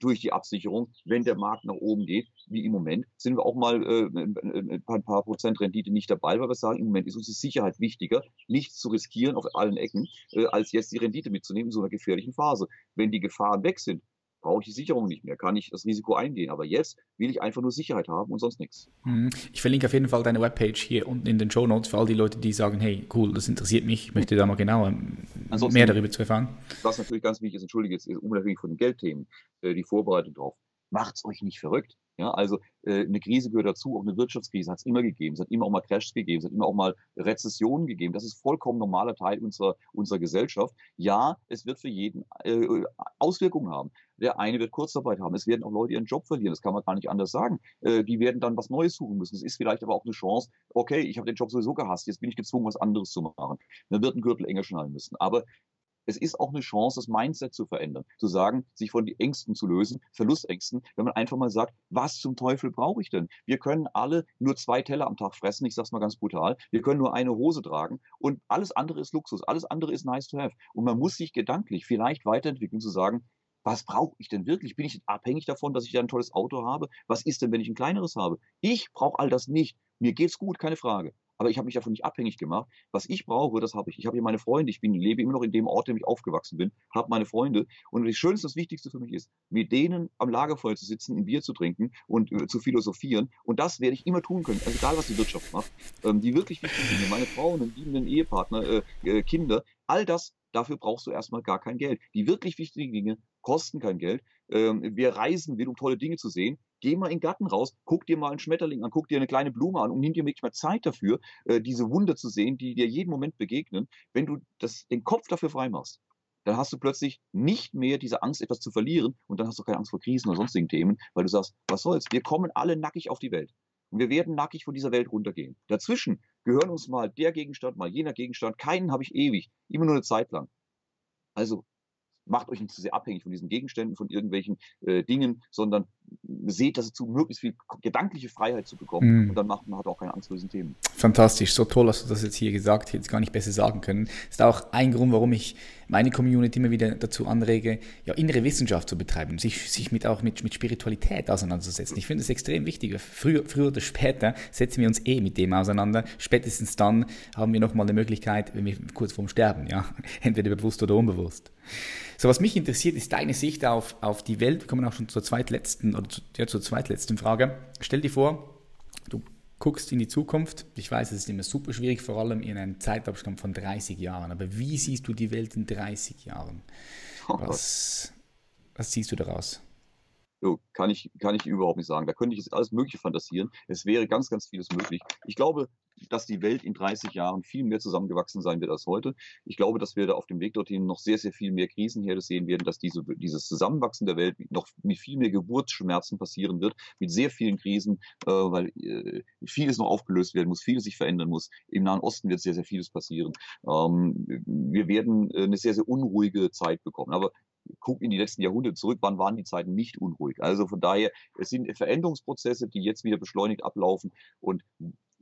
durch die Absicherung, wenn der Markt nach oben geht, wie im Moment, sind wir auch mal äh, ein paar, paar Prozent Rendite nicht dabei, weil wir sagen, im Moment ist uns die Sicherheit wichtiger, nichts zu riskieren auf allen Ecken, äh, als jetzt die Rendite mitzunehmen in so einer gefährlichen Phase. Wenn die Gefahren weg sind, brauche ich die Sicherung nicht mehr, kann ich das Risiko eingehen. Aber jetzt will ich einfach nur Sicherheit haben und sonst nichts. Mhm. Ich verlinke auf jeden Fall deine Webpage hier unten in den Show Notes für all die Leute, die sagen, hey, cool, das interessiert mich, ich möchte da mal genauer Ansonsten, mehr darüber zu erfahren. Was natürlich ganz wichtig ist, entschuldige jetzt, unabhängig von den Geldthemen, äh, die Vorbereitung drauf. Macht's euch nicht verrückt. Ja, also äh, eine Krise gehört dazu, auch eine Wirtschaftskrise hat es immer gegeben. Es hat immer auch mal Crashs gegeben, es hat immer auch mal Rezessionen gegeben. Das ist vollkommen normaler Teil unserer, unserer Gesellschaft. Ja, es wird für jeden äh, Auswirkungen haben. Der eine wird Kurzarbeit haben. Es werden auch Leute ihren Job verlieren. Das kann man gar nicht anders sagen. Äh, die werden dann was Neues suchen müssen. Es ist vielleicht aber auch eine Chance. Okay, ich habe den Job sowieso gehasst. Jetzt bin ich gezwungen, was anderes zu machen. Dann wird ein Gürtel enger schnallen müssen. Aber es ist auch eine Chance, das Mindset zu verändern, zu sagen, sich von den Ängsten zu lösen, Verlustängsten, wenn man einfach mal sagt, was zum Teufel brauche ich denn? Wir können alle nur zwei Teller am Tag fressen, ich sage es mal ganz brutal, wir können nur eine Hose tragen und alles andere ist Luxus, alles andere ist nice to have. Und man muss sich gedanklich vielleicht weiterentwickeln, zu sagen, was brauche ich denn wirklich? Bin ich abhängig davon, dass ich ja ein tolles Auto habe? Was ist denn, wenn ich ein kleineres habe? Ich brauche all das nicht. Mir geht's gut, keine Frage aber ich habe mich davon nicht abhängig gemacht. Was ich brauche, das habe ich. Ich habe hier meine Freunde. Ich bin, lebe immer noch in dem Ort, in dem ich aufgewachsen bin, habe meine Freunde. Und das Schönste, das Wichtigste für mich ist, mit denen am Lagerfeuer zu sitzen, ein Bier zu trinken und äh, zu philosophieren. Und das werde ich immer tun können, also egal was die Wirtschaft macht. Ähm, die wirklich wichtigen Dinge, meine Frau, einen liebenden Ehepartner, äh, äh, Kinder, all das, dafür brauchst du erstmal gar kein Geld. Die wirklich wichtigen Dinge kosten kein Geld. Ähm, wer reisen will, um tolle Dinge zu sehen, geh mal in den Garten raus, guck dir mal einen Schmetterling an, guck dir eine kleine Blume an und nimm dir wirklich mal Zeit dafür, äh, diese Wunder zu sehen, die dir jeden Moment begegnen. Wenn du das, den Kopf dafür frei machst, dann hast du plötzlich nicht mehr diese Angst, etwas zu verlieren und dann hast du keine Angst vor Krisen oder sonstigen Themen, weil du sagst, was soll's, wir kommen alle nackig auf die Welt. Und wir werden nackig von dieser Welt runtergehen. Dazwischen gehören uns mal der Gegenstand, mal jener Gegenstand. Keinen habe ich ewig, immer nur eine Zeit lang. Also macht euch nicht zu sehr abhängig von diesen Gegenständen, von irgendwelchen äh, Dingen, sondern seht das dazu, möglichst viel gedankliche Freiheit zu bekommen. Mm. Und dann macht man hat auch keine Angst vor diesen Themen. Fantastisch, so toll hast du das jetzt hier gesagt, jetzt gar nicht besser sagen können. Ist auch ein Grund, warum ich meine Community immer wieder dazu anrege, ja, innere Wissenschaft zu betreiben, sich, sich mit auch mit, mit Spiritualität auseinanderzusetzen. Ich finde es extrem wichtig. Früher, früher oder später setzen wir uns eh mit dem auseinander. Spätestens dann haben wir nochmal eine Möglichkeit, wenn wir kurz vorm Sterben, ja, entweder bewusst oder unbewusst. So, was mich interessiert, ist deine Sicht auf, auf die Welt. Wir kommen auch schon zur zweitletzten oder zu, ja, zur zweitletzten Frage. Stell dir vor, du guckst in die Zukunft. Ich weiß, es ist immer super schwierig, vor allem in einem Zeitabstand von 30 Jahren. Aber wie siehst du die Welt in 30 Jahren? Was, was siehst du daraus? So, kann ich, kann ich überhaupt nicht sagen. Da könnte ich jetzt alles Mögliche fantasieren. Es wäre ganz, ganz vieles möglich. Ich glaube, dass die Welt in 30 Jahren viel mehr zusammengewachsen sein wird als heute. Ich glaube, dass wir da auf dem Weg dorthin noch sehr, sehr viel mehr Krisenherde sehen werden, dass diese, dieses Zusammenwachsen der Welt noch mit viel mehr Geburtsschmerzen passieren wird, mit sehr vielen Krisen, äh, weil äh, vieles noch aufgelöst werden muss, vieles sich verändern muss. Im Nahen Osten wird sehr, sehr vieles passieren. Ähm, wir werden äh, eine sehr, sehr unruhige Zeit bekommen. Aber guck in die letzten Jahrhunderte zurück, wann waren die Zeiten nicht unruhig. Also von daher, es sind Veränderungsprozesse, die jetzt wieder beschleunigt ablaufen. Und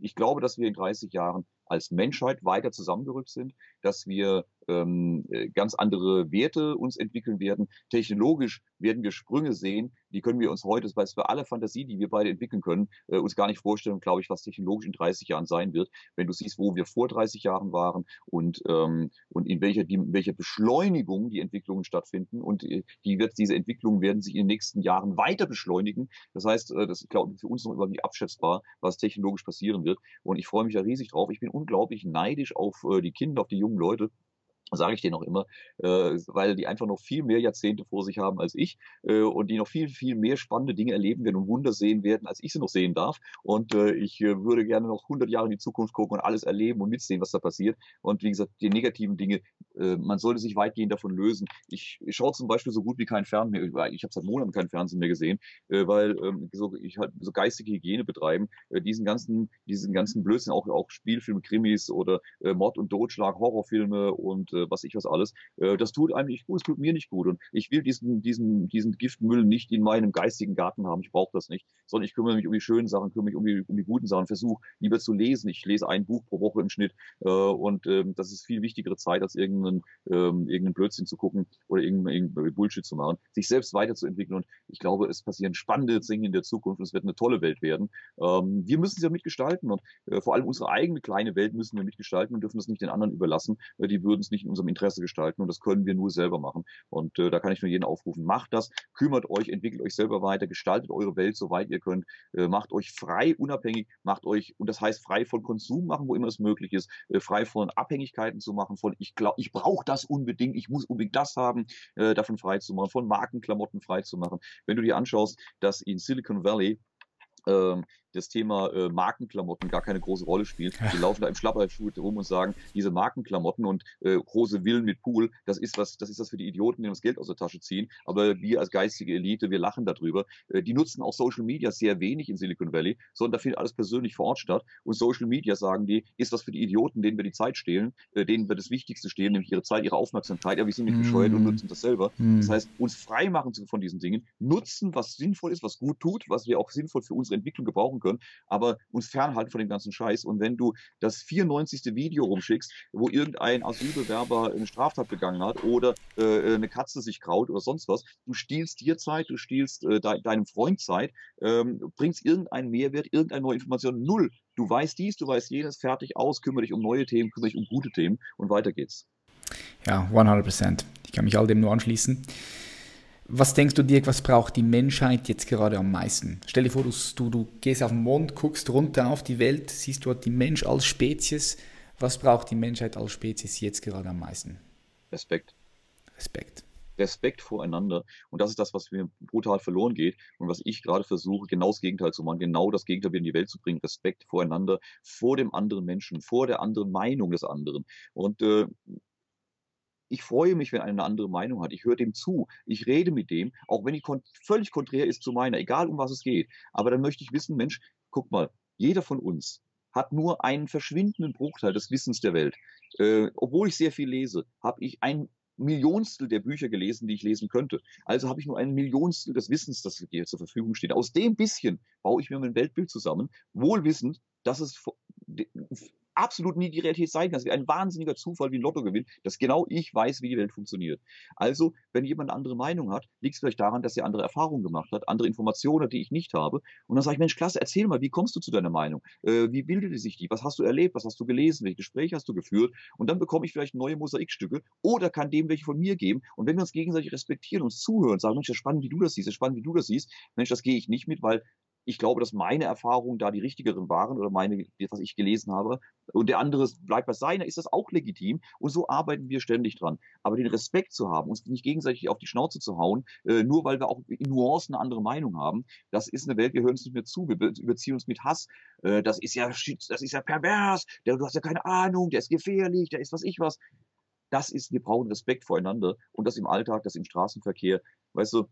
ich glaube, dass wir in 30 Jahren als Menschheit weiter zusammengerückt sind, dass wir ähm, äh, ganz andere Werte uns entwickeln werden. Technologisch werden wir Sprünge sehen, die können wir uns heute, das heißt für alle Fantasie, die wir beide entwickeln können, äh, uns gar nicht vorstellen, glaube ich, was technologisch in 30 Jahren sein wird. Wenn du siehst, wo wir vor 30 Jahren waren und, ähm, und in welcher, die, welcher Beschleunigung die Entwicklungen stattfinden und äh, die wird, diese Entwicklungen werden sich in den nächsten Jahren weiter beschleunigen. Das heißt, äh, das ist, glaube ich, für uns noch überhaupt nicht abschätzbar, was technologisch passieren wird. Und ich freue mich da riesig drauf. Ich bin unglaublich neidisch auf äh, die Kinder, auf die jungen Leute, sage ich denen auch immer, äh, weil die einfach noch viel mehr Jahrzehnte vor sich haben als ich äh, und die noch viel, viel mehr spannende Dinge erleben werden und Wunder sehen werden, als ich sie noch sehen darf. Und äh, ich äh, würde gerne noch 100 Jahre in die Zukunft gucken und alles erleben und mitsehen, was da passiert. Und wie gesagt, die negativen Dinge, äh, man sollte sich weitgehend davon lösen. Ich, ich schaue zum Beispiel so gut wie keinen Fernsehen mehr, ich habe seit Monaten keinen Fernsehen mehr gesehen, äh, weil ähm, so, ich halt so geistige Hygiene betreiben, äh, diesen ganzen, diesen ganzen Blödsinn, auch, auch Spielfilme, Krimis oder äh, Mord und Totschlag, Horrorfilme und äh, was ich was alles. Äh, das tut einem nicht gut, es tut mir nicht gut. Und ich will diesen, diesen, diesen Giftmüll nicht in meinem geistigen Garten haben. Ich brauche das nicht. Sondern ich kümmere mich um die schönen Sachen, kümmere mich um die, um die guten Sachen, versuche lieber zu lesen. Ich lese ein Buch pro Woche im Schnitt. Äh, und ähm, das ist viel wichtigere Zeit, als irgendeinen, ähm, irgendeinen Blödsinn zu gucken oder irgendeinen, irgendeinen Bullshit zu machen. Sich selbst weiterzuentwickeln. Und ich glaube, es passieren spannende Dinge in der Zukunft. Es wird eine tolle Welt werden. Ähm, wir müssen sie ja mitgestalten. Und äh, vor allem unsere eigene kleine Welt müssen wir mitgestalten und dürfen es nicht den anderen überlassen. Äh, die würden es nicht in unserem Interesse gestalten und das können wir nur selber machen. Und äh, da kann ich nur jeden aufrufen, macht das, kümmert euch, entwickelt euch selber weiter, gestaltet eure Welt so weit ihr könnt, äh, macht euch frei, unabhängig, macht euch, und das heißt frei von Konsum machen, wo immer es möglich ist, äh, frei von Abhängigkeiten zu machen, von ich glaube, ich brauche das unbedingt, ich muss unbedingt das haben, äh, davon frei zu machen, von Markenklamotten frei zu machen. Wenn du dir anschaust, dass in Silicon Valley ähm, das Thema äh, Markenklamotten gar keine große Rolle spielt. Die laufen da im Schlapperschuh rum und sagen, diese Markenklamotten und äh, große Villen mit Pool, das ist was, das ist das für die Idioten, die das Geld aus der Tasche ziehen. Aber wir als geistige Elite, wir lachen darüber. Äh, die nutzen auch Social Media sehr wenig in Silicon Valley, sondern da findet alles persönlich vor Ort statt. Und Social Media, sagen die, ist was für die Idioten, denen wir die Zeit stehlen, äh, denen wir das Wichtigste stehlen, nämlich ihre Zeit, ihre Aufmerksamkeit. Ja, wir sind nicht bescheuert mm. und nutzen das selber. Mm. Das heißt, uns frei machen von diesen Dingen, nutzen, was sinnvoll ist, was gut tut, was wir auch sinnvoll für unsere Entwicklung gebrauchen können, aber uns fernhalten von dem ganzen Scheiß. Und wenn du das 94. Video rumschickst, wo irgendein Asylbewerber eine Straftat begangen hat oder äh, eine Katze sich kraut oder sonst was, du stiehlst dir Zeit, du stiehlst äh, de deinem Freund Zeit, ähm, bringst irgendeinen Mehrwert, irgendeine neue Information, null. Du weißt dies, du weißt jenes, fertig aus, kümmere dich um neue Themen, kümmere dich um gute Themen und weiter geht's. Ja, 100 Prozent. Ich kann mich all dem nur anschließen. Was denkst du, Dirk, was braucht die Menschheit jetzt gerade am meisten? Stell dir vor, du, du gehst auf den Mond, guckst runter auf die Welt, siehst dort die Mensch als Spezies. Was braucht die Menschheit als Spezies jetzt gerade am meisten? Respekt. Respekt. Respekt voreinander. Und das ist das, was mir brutal verloren geht und was ich gerade versuche, genau das Gegenteil zu machen, genau das Gegenteil wieder in die Welt zu bringen. Respekt voreinander, vor dem anderen Menschen, vor der anderen Meinung des anderen. Und äh, ich freue mich, wenn einer eine andere Meinung hat. Ich höre dem zu. Ich rede mit dem, auch wenn die kon völlig konträr ist zu meiner, egal um was es geht. Aber dann möchte ich wissen, Mensch, guck mal, jeder von uns hat nur einen verschwindenden Bruchteil des Wissens der Welt. Äh, obwohl ich sehr viel lese, habe ich ein Millionstel der Bücher gelesen, die ich lesen könnte. Also habe ich nur ein Millionstel des Wissens, das dir zur Verfügung steht. Aus dem bisschen baue ich mir mein Weltbild zusammen, wohlwissend, dass es absolut nie die Realität sein kann. Es wäre ein wahnsinniger Zufall wie ein Lottogewinn, dass genau ich weiß, wie die Welt funktioniert. Also, wenn jemand eine andere Meinung hat, liegt es vielleicht daran, dass er andere Erfahrungen gemacht hat, andere Informationen, die ich nicht habe. Und dann sage ich, Mensch, klasse, erzähl mal, wie kommst du zu deiner Meinung? Äh, wie bildete sich die? Was hast du erlebt? Was hast du gelesen? Welche Gespräche hast du geführt? Und dann bekomme ich vielleicht neue Mosaikstücke oder kann dem welche von mir geben. Und wenn wir uns gegenseitig respektieren, uns zuhören, sagen, Mensch, das ist spannend, wie du das siehst, das ist spannend, wie du das siehst, Mensch, das gehe ich nicht mit, weil ich glaube, dass meine Erfahrungen da die richtigeren waren oder meine, was ich gelesen habe, und der andere bleibt bei seiner, ist das auch legitim. Und so arbeiten wir ständig dran. Aber den Respekt zu haben, uns nicht gegenseitig auf die Schnauze zu hauen, äh, nur weil wir auch in Nuancen eine andere Meinung haben, das ist eine Welt, wir hören uns nicht mehr zu, wir überziehen uns mit Hass. Äh, das ist ja, das ist ja pervers, du hast ja keine Ahnung, der ist gefährlich, der ist was ich was. Das ist, wir brauchen Respekt voreinander und das im Alltag, das im Straßenverkehr. Weißt du,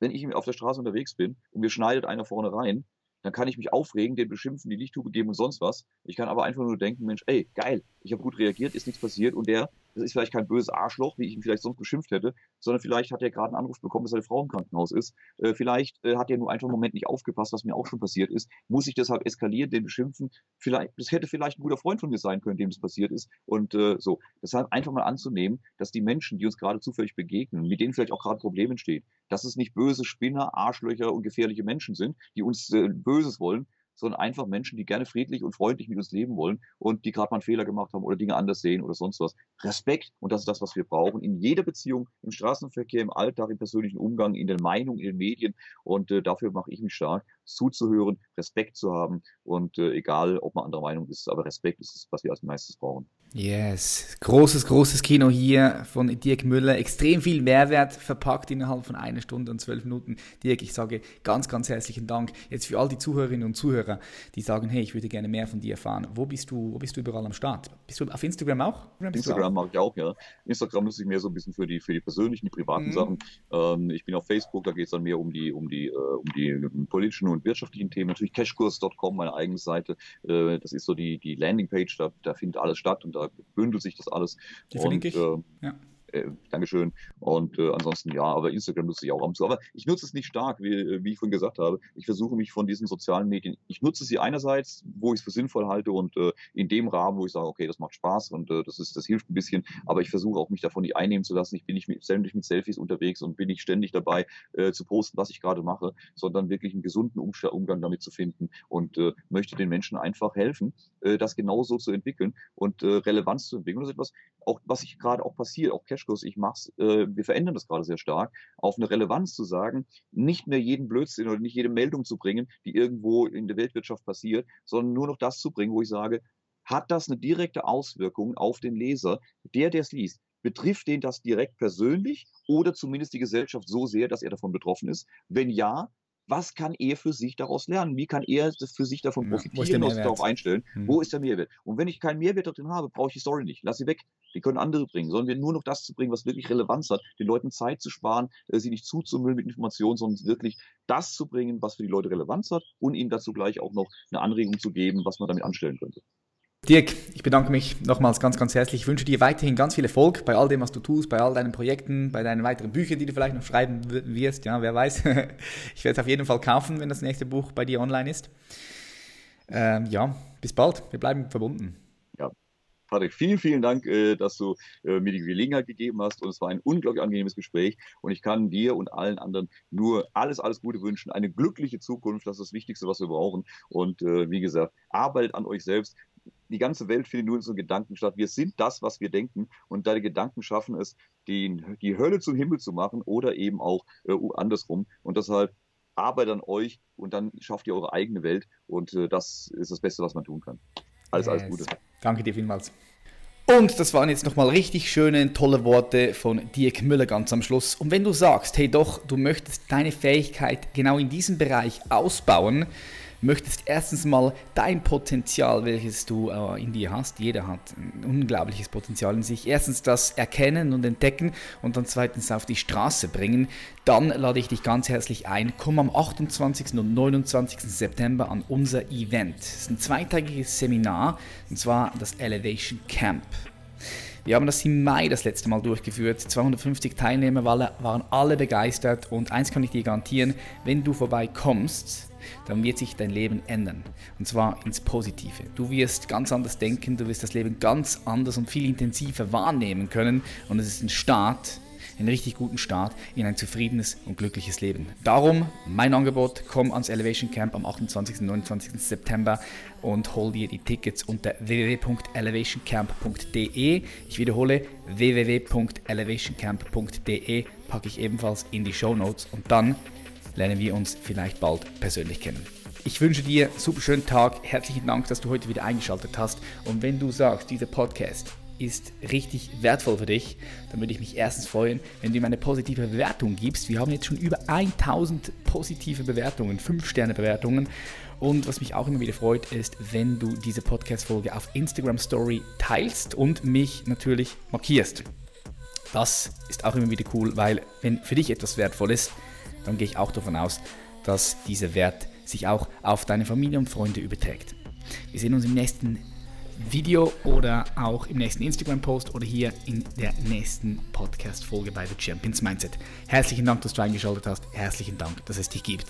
wenn ich auf der Straße unterwegs bin und mir schneidet einer vorne rein, dann kann ich mich aufregen, den beschimpfen, die Lichttube geben und sonst was. Ich kann aber einfach nur denken, Mensch, ey, geil, ich habe gut reagiert, ist nichts passiert und der das ist vielleicht kein böses Arschloch, wie ich ihn vielleicht sonst beschimpft hätte, sondern vielleicht hat er gerade einen Anruf bekommen, dass seine Frau im Krankenhaus ist. Äh, vielleicht äh, hat er nur einfach einen Moment nicht aufgepasst, was mir auch schon passiert ist. Muss ich deshalb eskalieren, den beschimpfen? Vielleicht, das hätte vielleicht ein guter Freund von mir sein können, dem das passiert ist. Und äh, so. Deshalb einfach mal anzunehmen, dass die Menschen, die uns gerade zufällig begegnen, mit denen vielleicht auch gerade Probleme entstehen, dass es nicht böse Spinner, Arschlöcher und gefährliche Menschen sind, die uns äh, Böses wollen, sondern einfach Menschen, die gerne friedlich und freundlich mit uns leben wollen und die gerade mal einen Fehler gemacht haben oder Dinge anders sehen oder sonst was. Respekt und das ist das, was wir brauchen in jeder Beziehung, im Straßenverkehr, im Alltag, im persönlichen Umgang, in den Meinungen, in den Medien und äh, dafür mache ich mich stark, zuzuhören, Respekt zu haben und äh, egal, ob man anderer Meinung ist, aber Respekt ist es, was wir als meistes brauchen. Yes, großes, großes Kino hier von Dirk Müller. Extrem viel Mehrwert verpackt innerhalb von einer Stunde und zwölf Minuten. Dirk, ich sage ganz, ganz herzlichen Dank. Jetzt für all die Zuhörerinnen und Zuhörer, die sagen, hey, ich würde gerne mehr von dir erfahren. Wo bist du, wo bist du überall am Start? Bist du auf Instagram auch? Instagram mache ich auch, ja. Instagram nutze ich mehr so ein bisschen für die, für die persönlichen, die privaten mhm. Sachen. Ähm, ich bin auf Facebook, da geht es dann mehr um die, um die, äh, um die politischen und wirtschaftlichen Themen. Natürlich cashkurs.com, meine eigene Seite. Äh, das ist so die, die Landingpage, da, da findet alles statt und da bündelt sich das alles. Die verlinke ich. Äh, ja. Äh, Dankeschön. Und äh, ansonsten ja, aber Instagram nutze ich auch ab zu. Aber ich nutze es nicht stark, wie, äh, wie ich vorhin gesagt habe. Ich versuche mich von diesen sozialen Medien, ich nutze sie einerseits, wo ich es für sinnvoll halte und äh, in dem Rahmen, wo ich sage, okay, das macht Spaß und äh, das ist, das hilft ein bisschen. Aber ich versuche auch mich davon nicht einnehmen zu lassen. Ich bin nicht mit, ständig mit Selfies unterwegs und bin nicht ständig dabei äh, zu posten, was ich gerade mache, sondern wirklich einen gesunden Umgang damit zu finden und äh, möchte den Menschen einfach helfen, äh, das genauso zu entwickeln und äh, Relevanz zu entwickeln. Das ist etwas, auch was ich gerade auch passiert, auch Cashkurs, ich mach's, äh, wir verändern das gerade sehr stark, auf eine Relevanz zu sagen, nicht mehr jeden Blödsinn oder nicht jede Meldung zu bringen, die irgendwo in der Weltwirtschaft passiert, sondern nur noch das zu bringen, wo ich sage, hat das eine direkte Auswirkung auf den Leser, der, der es liest? Betrifft den das direkt persönlich oder zumindest die Gesellschaft so sehr, dass er davon betroffen ist? Wenn ja, was kann er für sich daraus lernen? Wie kann er das für sich davon profitieren und sich darauf einstellen? Hm. Wo ist der Mehrwert? Und wenn ich keinen Mehrwert darin habe, brauche ich die Story nicht. Lass sie weg. Die können andere bringen. Sollen wir nur noch das zu bringen, was wirklich Relevanz hat, den Leuten Zeit zu sparen, äh, sie nicht zuzumüllen mit Informationen, sondern wirklich das zu bringen, was für die Leute Relevanz hat und ihnen dazu gleich auch noch eine Anregung zu geben, was man damit anstellen könnte. Dirk, ich bedanke mich nochmals ganz, ganz herzlich. Ich wünsche dir weiterhin ganz viel Erfolg bei all dem, was du tust, bei all deinen Projekten, bei deinen weiteren Büchern, die du vielleicht noch schreiben wirst. Ja, wer weiß. Ich werde es auf jeden Fall kaufen, wenn das nächste Buch bei dir online ist. Ähm, ja, bis bald. Wir bleiben verbunden. Ja, Patrick, vielen, vielen Dank, äh, dass du äh, mir die Gelegenheit gegeben hast. Und es war ein unglaublich angenehmes Gespräch. Und ich kann dir und allen anderen nur alles, alles Gute wünschen. Eine glückliche Zukunft, das ist das Wichtigste, was wir brauchen. Und äh, wie gesagt, arbeitet an euch selbst die ganze Welt findet nur in unseren Gedanken statt. Wir sind das, was wir denken. Und deine Gedanken schaffen es, die, die Hölle zum Himmel zu machen oder eben auch äh, andersrum. Und deshalb arbeitet an euch und dann schafft ihr eure eigene Welt. Und äh, das ist das Beste, was man tun kann. Alles, yes. alles Gute. Danke dir vielmals. Und das waren jetzt nochmal richtig schöne, tolle Worte von Dirk Müller ganz am Schluss. Und wenn du sagst, hey doch, du möchtest deine Fähigkeit genau in diesem Bereich ausbauen, möchtest erstens mal dein Potenzial, welches du äh, in dir hast, jeder hat ein unglaubliches Potenzial in sich, erstens das erkennen und entdecken und dann zweitens auf die Straße bringen, dann lade ich dich ganz herzlich ein. Komm am 28. und 29. September an unser Event. Es ist ein zweitagiges Seminar und zwar das Elevation Camp. Wir haben das im Mai das letzte Mal durchgeführt. 250 Teilnehmer waren alle begeistert und eins kann ich dir garantieren, wenn du vorbeikommst, dann wird sich dein Leben ändern. Und zwar ins Positive. Du wirst ganz anders denken, du wirst das Leben ganz anders und viel intensiver wahrnehmen können. Und es ist ein Start, einen richtig guten Start in ein zufriedenes und glückliches Leben. Darum mein Angebot, komm ans Elevation Camp am 28. und 29. September und hol dir die Tickets unter www.elevationcamp.de. Ich wiederhole www.elevationcamp.de packe ich ebenfalls in die Show Notes und dann lernen wir uns vielleicht bald persönlich kennen. Ich wünsche dir einen super schönen Tag. Herzlichen Dank, dass du heute wieder eingeschaltet hast. Und wenn du sagst, dieser Podcast ist richtig wertvoll für dich, dann würde ich mich erstens freuen, wenn du ihm eine positive Bewertung gibst. Wir haben jetzt schon über 1000 positive Bewertungen, 5-Sterne-Bewertungen. Und was mich auch immer wieder freut, ist, wenn du diese Podcast-Folge auf Instagram Story teilst und mich natürlich markierst. Das ist auch immer wieder cool, weil wenn für dich etwas wertvoll ist, dann gehe ich auch davon aus, dass dieser Wert sich auch auf deine Familie und Freunde überträgt. Wir sehen uns im nächsten Video oder auch im nächsten Instagram-Post oder hier in der nächsten Podcast-Folge bei The Champions Mindset. Herzlichen Dank, dass du eingeschaltet hast. Herzlichen Dank, dass es dich gibt.